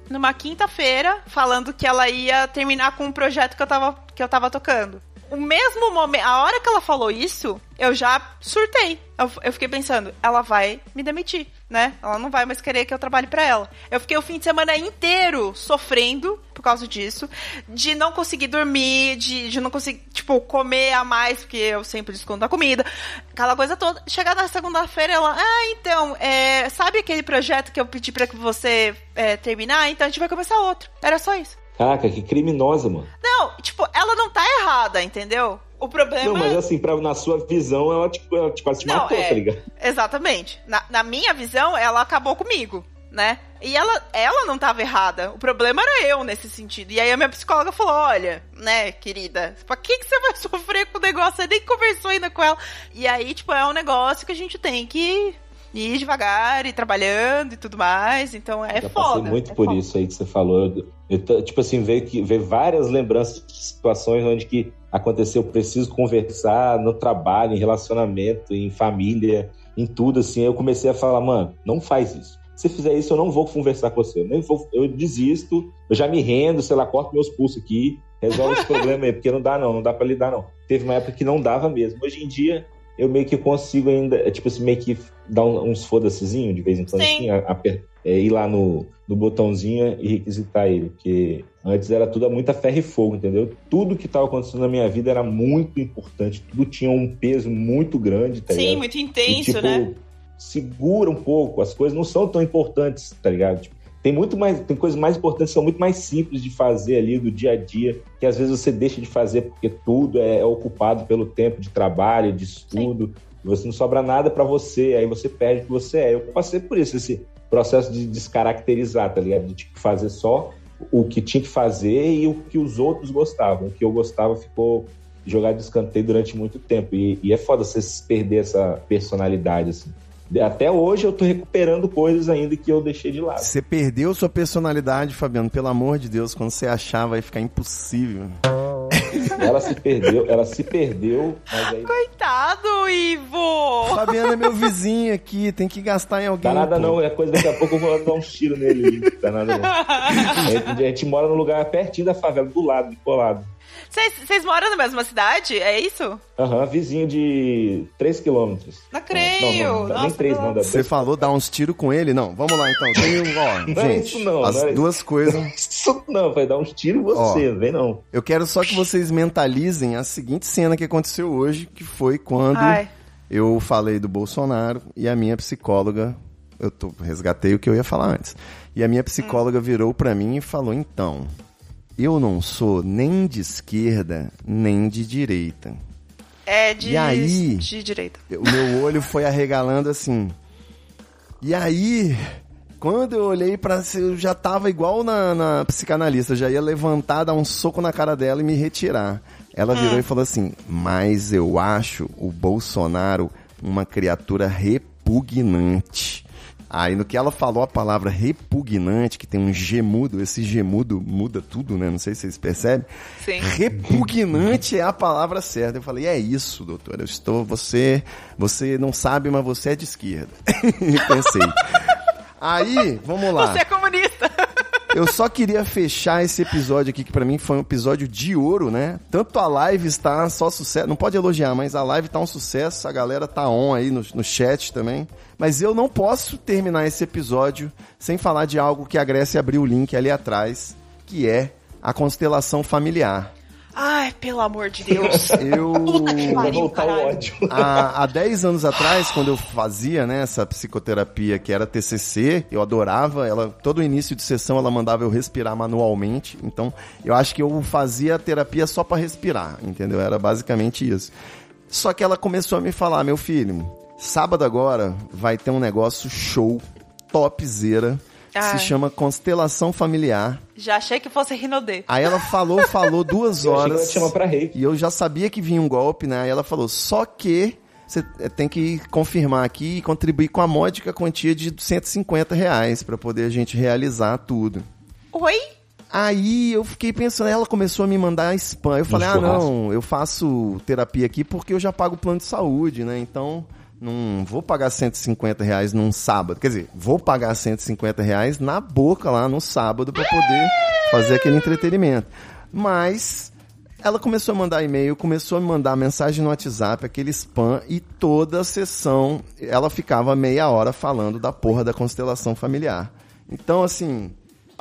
B: numa quinta-feira falando que ela ia terminar com um projeto que eu tava, que eu tava tocando o mesmo momento, a hora que ela falou isso, eu já surtei. Eu, eu, fiquei pensando, ela vai me demitir, né? Ela não vai mais querer que eu trabalhe para ela. Eu fiquei o fim de semana inteiro sofrendo por causa disso, de não conseguir dormir, de, de não conseguir, tipo, comer a mais, porque eu sempre desconto a comida, aquela coisa toda. Chegar na segunda-feira, ela, ah, então, é, sabe aquele projeto que eu pedi para que você é, terminar? Então a gente vai começar outro. Era só isso.
C: Caraca, que criminosa, mano.
B: Não, tipo, ela não tá errada, entendeu? O problema.
C: Não, mas assim, pra, na sua visão, ela, tipo, ela, tipo, te não, matou, é, tá ligado?
B: Exatamente. Na, na minha visão, ela acabou comigo, né? E ela, ela não tava errada. O problema era eu nesse sentido. E aí a minha psicóloga falou: olha, né, querida, pra que, que você vai sofrer com o negócio? Você nem conversou ainda com ela. E aí, tipo, é um negócio que a gente tem que ir devagar e trabalhando e tudo mais. Então é
C: Já
B: foda.
C: Passei muito
B: é
C: por
B: foda.
C: isso aí que você falou. Eu, eu, tipo assim, ver que ver várias lembranças de situações onde que aconteceu, preciso conversar no trabalho, em relacionamento, em família, em tudo assim. Eu comecei a falar, mano, não faz isso. Se fizer isso, eu não vou conversar com você. Eu, nem vou, eu desisto, eu já me rendo, sei lá, corto meus pulsos aqui, resolve esse problema aí, porque não dá não, não dá para lidar não. Teve uma época que não dava mesmo. Hoje em dia, eu meio que consigo ainda, é, tipo assim, meio que dar uns foda-sezinho de vez em quando, Sim. assim, a, a, é, ir lá no, no botãozinho e requisitar ele, porque antes era tudo a muita ferro e fogo, entendeu? Tudo que estava acontecendo na minha vida era muito importante, tudo tinha um peso muito grande, tá
B: Sim,
C: ligado?
B: muito intenso, e, tipo, né?
C: Segura um pouco, as coisas não são tão importantes, tá ligado? Tipo, tem muito mais, tem coisas mais importantes, são muito mais simples de fazer ali do dia a dia, que às vezes você deixa de fazer porque tudo é, é ocupado pelo tempo de trabalho, de estudo, você não sobra nada para você, aí você perde o que você é. Eu passei por isso, esse processo de descaracterizar, tá ligado? De tipo, fazer só o que tinha que fazer e o que os outros gostavam. O que eu gostava ficou jogado de escanteio durante muito tempo. E, e é foda você perder essa personalidade, assim. Até hoje eu tô recuperando coisas ainda que eu deixei de lado.
A: Você perdeu sua personalidade, Fabiano, pelo amor de Deus, quando você achar vai ficar impossível.
C: Ela se perdeu, ela se perdeu, mas aí...
B: Coitado, Ivo!
A: Fabiano é meu vizinho aqui, tem que gastar em alguém.
C: Tá nada pô. não, é coisa daqui a pouco eu vou dar um tiro nele. Tá nada não. A gente, a gente mora num lugar pertinho da favela, do lado, colado.
B: Vocês moram na mesma cidade? É isso?
C: Aham, uhum, vizinho de 3 quilômetros.
B: Não creio! Não, não, não,
C: nem 3, não.
A: Você falou dar uns tiros com ele? Não, vamos lá então. Tem, ó, não gente, isso não, as não duas isso. coisas...
C: Isso não, vai dar uns tiros em você, ó, vem não.
A: Eu quero só que vocês mentalizem a seguinte cena que aconteceu hoje, que foi quando Ai. eu falei do Bolsonaro e a minha psicóloga... Eu tô, resgatei o que eu ia falar antes. E a minha psicóloga hum. virou para mim e falou, então eu não sou nem de esquerda, nem de direita.
B: É de, e aí, de direita.
A: O meu olho foi arregalando assim. E aí, quando eu olhei para eu já tava igual na, na psicanalista, já ia levantar, dar um soco na cara dela e me retirar. Ela virou hum. e falou assim: Mas eu acho o Bolsonaro uma criatura repugnante. Aí no que ela falou a palavra repugnante, que tem um gemudo, esse gemudo muda tudo, né? Não sei se vocês percebem.
B: Sim.
A: Repugnante é a palavra certa. Eu falei, é isso, doutor. Eu estou, você, você não sabe, mas você é de esquerda. Pensei. Aí, vamos lá.
B: Você é comunista.
A: Eu só queria fechar esse episódio aqui, que para mim foi um episódio de ouro, né? Tanto a live está só sucesso, não pode elogiar, mas a live tá um sucesso, a galera tá on aí no, no chat também. Mas eu não posso terminar esse episódio sem falar de algo que a Grécia abriu o link ali atrás, que é a constelação familiar.
B: Ai, pelo amor de Deus.
A: Eu.
C: Vai voltar o ódio.
A: Há, há 10 anos atrás, quando eu fazia né, essa psicoterapia que era TCC, eu adorava. Ela, todo início de sessão ela mandava eu respirar manualmente. Então, eu acho que eu fazia a terapia só para respirar, entendeu? Era basicamente isso. Só que ela começou a me falar, meu filho, sábado agora vai ter um negócio show, topzera
B: Ai.
A: se chama Constelação Familiar.
B: Já achei que fosse Rinodê.
A: Aí ela falou, falou duas
C: Eu achei que
A: horas.
C: chama pra reiki.
A: E eu já sabia que vinha um golpe, né? Aí ela falou, só que você tem que confirmar aqui e contribuir com a módica quantia de 150 reais pra poder a gente realizar tudo.
B: Oi?
A: Aí eu fiquei pensando, ela começou a me mandar spam. Eu falei, ah, não, eu faço terapia aqui porque eu já pago plano de saúde, né? Então, não vou pagar 150 reais num sábado. Quer dizer, vou pagar 150 reais na boca lá no sábado pra poder fazer aquele entretenimento. Mas ela começou a mandar e-mail, começou a me mandar mensagem no WhatsApp, aquele spam, e toda a sessão ela ficava meia hora falando da porra da constelação familiar. Então, assim,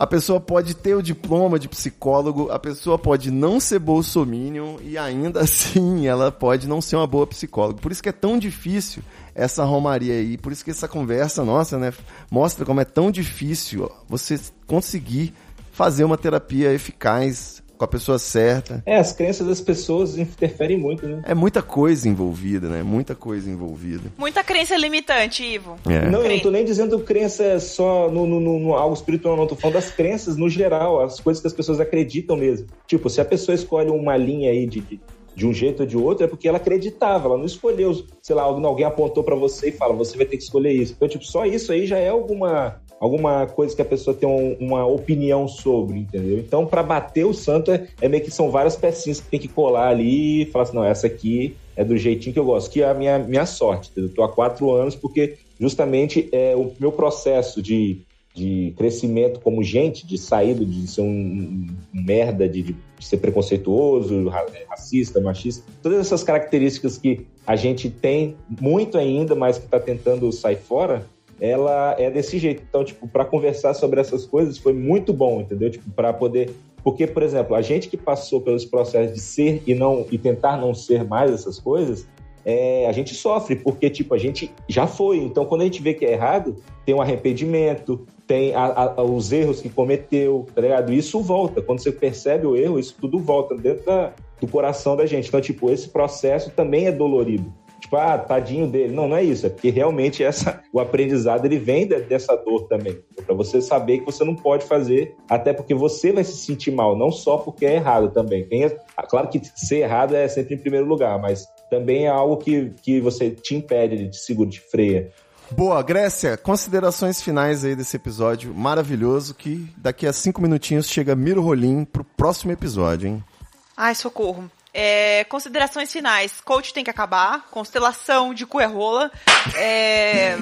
A: a pessoa pode ter o diploma de psicólogo, a pessoa pode não ser bolsominion e ainda assim ela pode não ser uma boa psicóloga. Por isso que é tão difícil essa romaria aí, por isso que essa conversa nossa, né, mostra como é tão difícil você conseguir fazer uma terapia eficaz com a pessoa certa.
C: É, as crenças das pessoas interferem muito, né?
A: É muita coisa envolvida, né? Muita coisa envolvida.
B: Muita crença limitante, Ivo.
A: É.
C: Não, eu não tô nem dizendo crença só no, no, no- no algo espiritual, não. Tô falando das crenças no geral, as coisas que as pessoas acreditam mesmo. Tipo, se a pessoa escolhe uma linha aí de, de, de um jeito ou de outro, é porque ela acreditava, ela não escolheu, sei lá, alguém alguém apontou pra você e fala, você vai ter que escolher isso. Então, tipo, só isso aí já é alguma, alguma coisa que a pessoa tem um- uma opinião sobre, entendeu? Então, pra bater o santo, é, é meio que são várias pecinhas que tem que colar ali e falar assim, não, essa aqui é do jeitinho que eu gosto, que é a minha, minha sorte. entendeu? Eu tô há quatro anos porque justamente é o meu processo de, de crescimento como gente, de saída de ser um, um- merda, de, de ser preconceituoso, ra- racista, machista, todas essas características que a gente tem muito ainda, mas que está tentando sair fora, ela é desse jeito. Então, tipo, para conversar sobre essas coisas foi muito bom, entendeu? Tipo, para poder porque, por exemplo, a gente que passou pelos processos de ser e não e tentar não ser mais essas coisas, é, a gente sofre, porque tipo, a gente já foi. Então, quando a gente vê que é errado, tem um arrependimento, tem a- a- os erros que cometeu, tá ligado? Isso volta. Quando você percebe o erro, isso tudo volta dentro da- do coração da gente. Então, tipo, esse processo também é dolorido. Tipo, ah, tadinho dele. Não, não é isso. É porque realmente essa, o aprendizado ele vem de- dessa dor também. Para você saber que você não pode fazer, até porque você vai se sentir mal, não só porque é errado também. Tem, ah, claro que ser errado é sempre em primeiro lugar, mas também é algo que, que você te impede, te segura, te freia.
A: Boa, Grécia, considerações finais aí desse episódio maravilhoso que daqui a cinco minutinhos chega Miro Rolim pro próximo episódio, hein?
B: Ai, socorro. É, considerações finais. Coach tem que acabar. Constelação de cu é rola. É,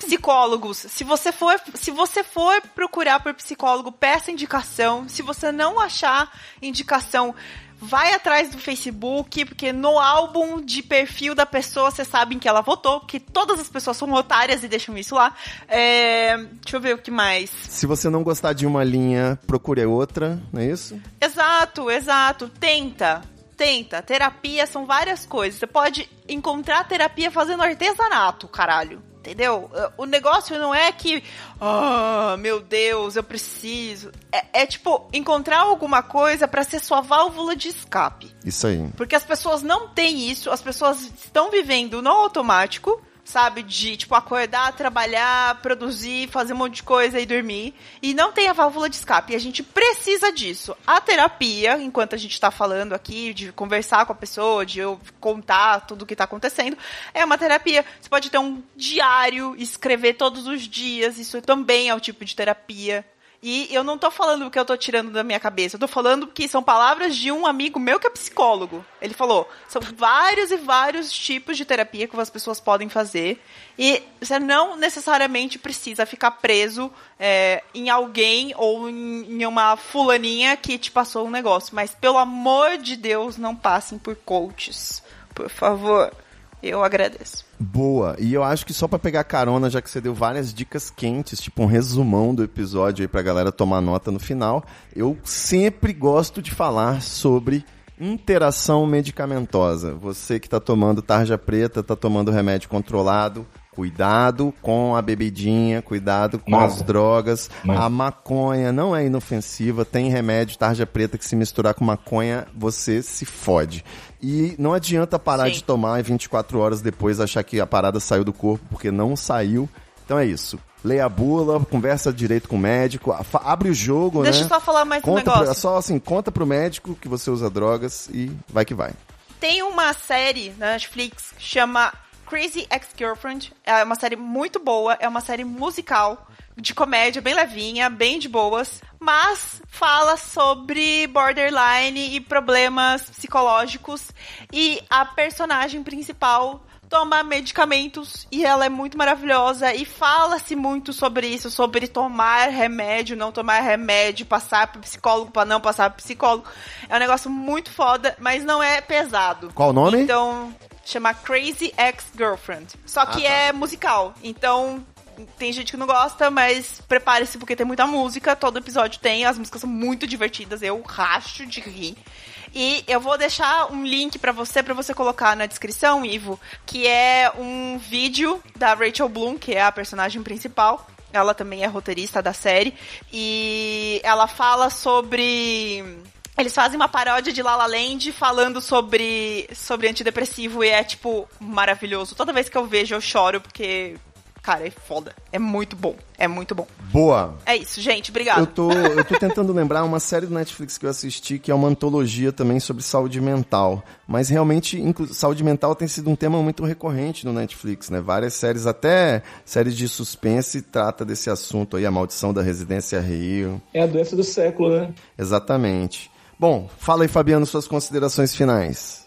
B: psicólogos. Se você for, se você for procurar por psicólogo, peça indicação. Se você não achar indicação, vai atrás do Facebook, porque no álbum de perfil da pessoa você sabe em que ela votou, porque todas as pessoas são otárias e deixam isso lá. É, deixa eu ver o que mais.
A: Se você não gostar de uma linha, procure outra, não é isso?
B: Exato, exato. Tenta. Tenta. Terapia são várias coisas. Você pode encontrar terapia fazendo artesanato, caralho. Entendeu? O negócio não é que, ah, meu Deus, eu preciso. É, é tipo encontrar alguma coisa pra ser sua válvula de escape.
A: Isso aí.
B: Porque as pessoas não têm isso, as pessoas estão vivendo no automático, sabe? De, tipo, acordar, trabalhar, produzir, fazer um monte de coisa e dormir. E não tem a válvula de escape. E a gente precisa disso. A terapia, enquanto a gente tá falando aqui, de conversar com a pessoa, de eu contar tudo o que tá acontecendo, é uma terapia. Você pode ter um diário, escrever todos os dias. Isso também é o tipo de terapia. E eu não tô falando o que eu tô tirando da minha cabeça, eu tô falando que são palavras de um amigo meu que é psicólogo. Ele falou: são vários e vários tipos de terapia que as pessoas podem fazer. E você não necessariamente precisa ficar preso é, em alguém ou em, em uma fulaninha que te passou um negócio. Mas pelo amor de Deus, não passem por coaches. Por favor. Eu agradeço.
A: Boa. E eu acho que só pra pegar carona, já que você deu várias dicas quentes, tipo um resumão do episódio aí pra galera tomar nota no final, eu sempre gosto de falar sobre interação medicamentosa. Você que tá tomando tarja preta, tá tomando remédio controlado, cuidado com a bebidinha, cuidado com
C: Nada.
A: as drogas.
C: Nada.
A: A maconha não é inofensiva, tem remédio tarja preta que se misturar com maconha, você se fode. E não adianta parar
B: Sim.
A: de tomar e 24 horas depois achar que a parada saiu do corpo, porque não saiu. Então é isso. leia a bula, conversa direito com o médico, abre o jogo,
B: Deixa
A: né?
B: eu só falar mais um
A: conta
B: negócio.
A: Pro, só assim, conta pro médico que você usa drogas e vai que vai.
B: Tem uma série na Netflix que chama Crazy Ex-Girlfriend. É uma série muito boa, é uma série musical, de comédia, bem levinha, bem de boas, mas fala sobre borderline e problemas psicológicos. E a personagem principal toma medicamentos e ela é muito maravilhosa e fala-se muito sobre isso, sobre tomar remédio, não tomar remédio, passar pro psicólogo para não passar pro psicólogo. É um negócio muito foda, mas não é pesado.
A: Qual o nome?
B: Então, chama Crazy Ex-Girlfriend. Só que
A: Ah, tá.
B: é musical. Então, tem gente que não gosta, mas prepare-se porque tem muita música. Todo episódio tem. As músicas são muito divertidas. Eu racho de rir. E eu vou deixar um link pra você, pra você colocar na descrição, Ivo, que é um vídeo da Rachel Bloom, que é a personagem principal. Ela também é roteirista da série. E ela fala sobre eles fazem uma paródia de La La Land falando sobre, sobre antidepressivo e é, tipo, maravilhoso. Toda vez que eu vejo, eu choro porque, cara, é foda. É muito bom. É muito bom.
A: Boa.
B: É isso, gente.
A: Eu
B: Obrigado.
A: tô, eu tô tentando lembrar uma série do Netflix que eu assisti que é uma antologia também sobre saúde mental. Mas realmente, saúde mental tem sido um tema muito recorrente no Netflix, né? Várias séries, até séries de suspense, trata desse assunto aí, a maldição da residência Rio.
C: É a doença do século, né?
A: Exatamente. Bom, fala aí, Fabiano, suas considerações finais.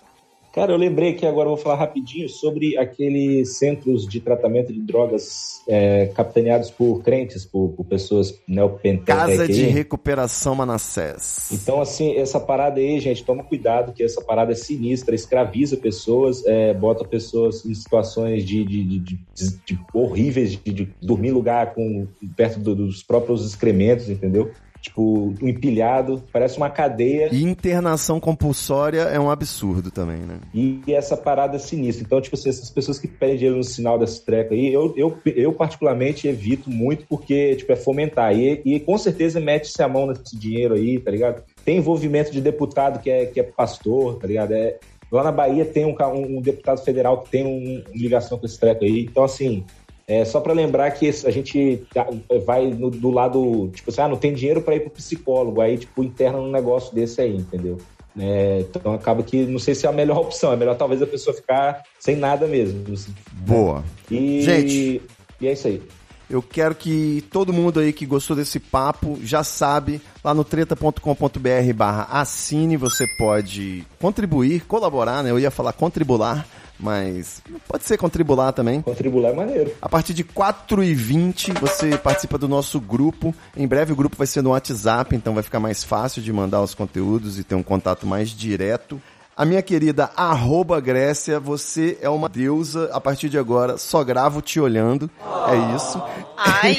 C: Cara, eu lembrei que agora vou falar rapidinho sobre aqueles centros de tratamento de drogas é, capitaneados por crentes, por, por pessoas neopentecostais.
A: Casa de Recuperação Manassés.
C: Então, assim, essa parada aí, gente, toma cuidado, que essa parada é sinistra, escraviza pessoas, é, bota pessoas em situações de, de, de- de- horríveis, de, de dormir em lugar com, perto do- dos próprios excrementos, entendeu? Tipo, um empilhado, parece uma cadeia.
A: E internação compulsória é um absurdo também, né?
C: E essa parada é sinistra. Então, tipo assim, essas pessoas que pedem dinheiro no sinal dessa treca aí, eu, eu, eu particularmente evito muito porque, tipo, é fomentar. E, e com certeza mete-se a mão nesse dinheiro aí, tá ligado? Tem envolvimento de deputado que é, que é pastor, tá ligado? É, lá na Bahia tem um, um, um deputado federal que tem um, uma ligação com esse treco aí. Então, assim, é só pra lembrar que a gente tá- vai no- do lado, tipo assim, ah, não tem dinheiro pra ir pro psicólogo, aí, tipo, interna num negócio desse aí, entendeu? É, então acaba que não sei se é a melhor opção, é melhor talvez a pessoa ficar sem nada mesmo.
A: Boa.
C: E,
A: Gente.
C: e é isso aí.
A: Eu quero que todo mundo aí que gostou desse papo já sabe, lá no treta.com.br barra assine, você pode contribuir, colaborar, né? Eu ia falar contribular, mas pode ser contribular também.
C: Contribuir é maneiro.
A: A partir de 4h20 você participa do nosso grupo. Em breve o grupo vai ser no WhatsApp, então vai ficar mais fácil de mandar os conteúdos e ter um contato mais direto. A minha querida arroba Grécia, você é uma deusa. A partir de agora, só gravo te olhando. É isso.
B: Ai,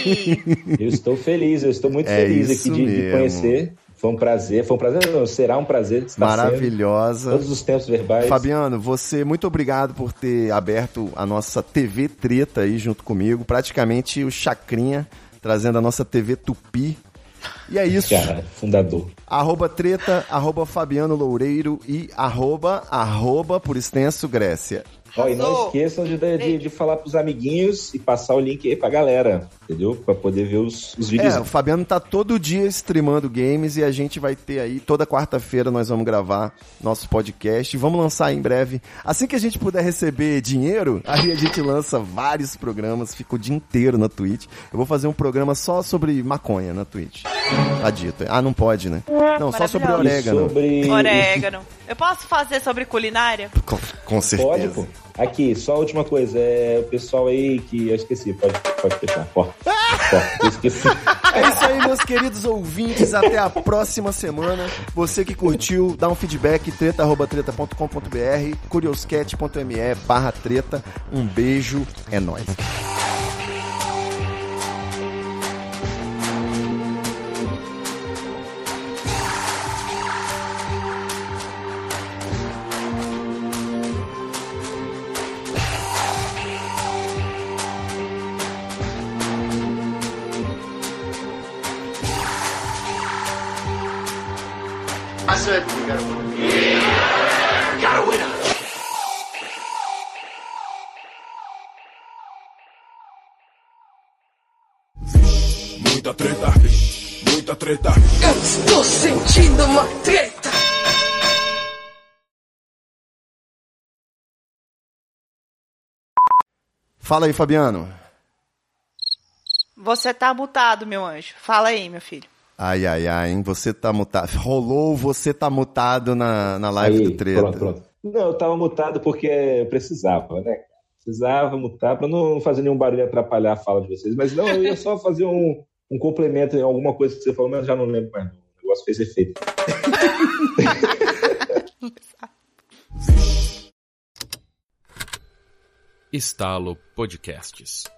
C: Eu estou feliz, eu estou muito
A: É
C: feliz aqui de, de conhecer. Foi um prazer, foi um prazer, não, será um prazer. estar sendo.
A: Maravilhosa.
C: Todos os tempos verbais.
A: Fabiano, você, muito obrigado por ter aberto a nossa TV Treta aí junto comigo. Praticamente o Chacrinha, trazendo a nossa TV Tupi. E é isso.
C: Cara, fundador.
A: Arroba treta, arroba Fabiano Loureiro e arroba, arroba, por extenso, Grécia.
C: Ó, e não esqueçam de, de, de falar pros amiguinhos e passar o link aí pra galera, entendeu? Pra poder ver os, os vídeos.
A: É, o Fabiano tá todo dia streamando games e a gente vai ter aí, toda quarta-feira nós vamos gravar nosso podcast e vamos lançar em breve. Assim que a gente puder receber dinheiro, aí a gente lança vários programas, fica o dia inteiro na Twitch. Eu vou fazer um programa só sobre maconha na Twitch. Tá dito. Ah, não pode, né? Não, só sobre orégano.
C: sobre...
B: orégano. Eu posso fazer sobre culinária?
A: Com, com
C: Pode,
A: certeza.
C: pô. Aqui, só a última coisa. É o pessoal aí que eu esqueci. Pode, pode fechar. Ó, eu esqueci.
A: É isso aí, meus queridos ouvintes. Até a próxima semana. Você que curtiu, dá um feedback, treta.treta.com.br, curioscat.me barra treta. Um beijo, é nóis. Fala aí, Fabiano.
B: Você tá mutado, meu anjo. Fala aí, meu filho.
A: Ai, ai, ai, hein? Você tá mutado. Rolou, você tá mutado na, na live
C: Aí,
A: do treta.
C: Pronto, pronto. Não, eu tava mutado porque eu precisava, né? Precisava mutar para não fazer nenhum barulho e atrapalhar a fala de vocês. Mas não, eu ia só fazer um, um complemento em alguma coisa que você falou, mas eu já não lembro mais. Não. O negócio fez efeito.
D: Estalo Podcasts.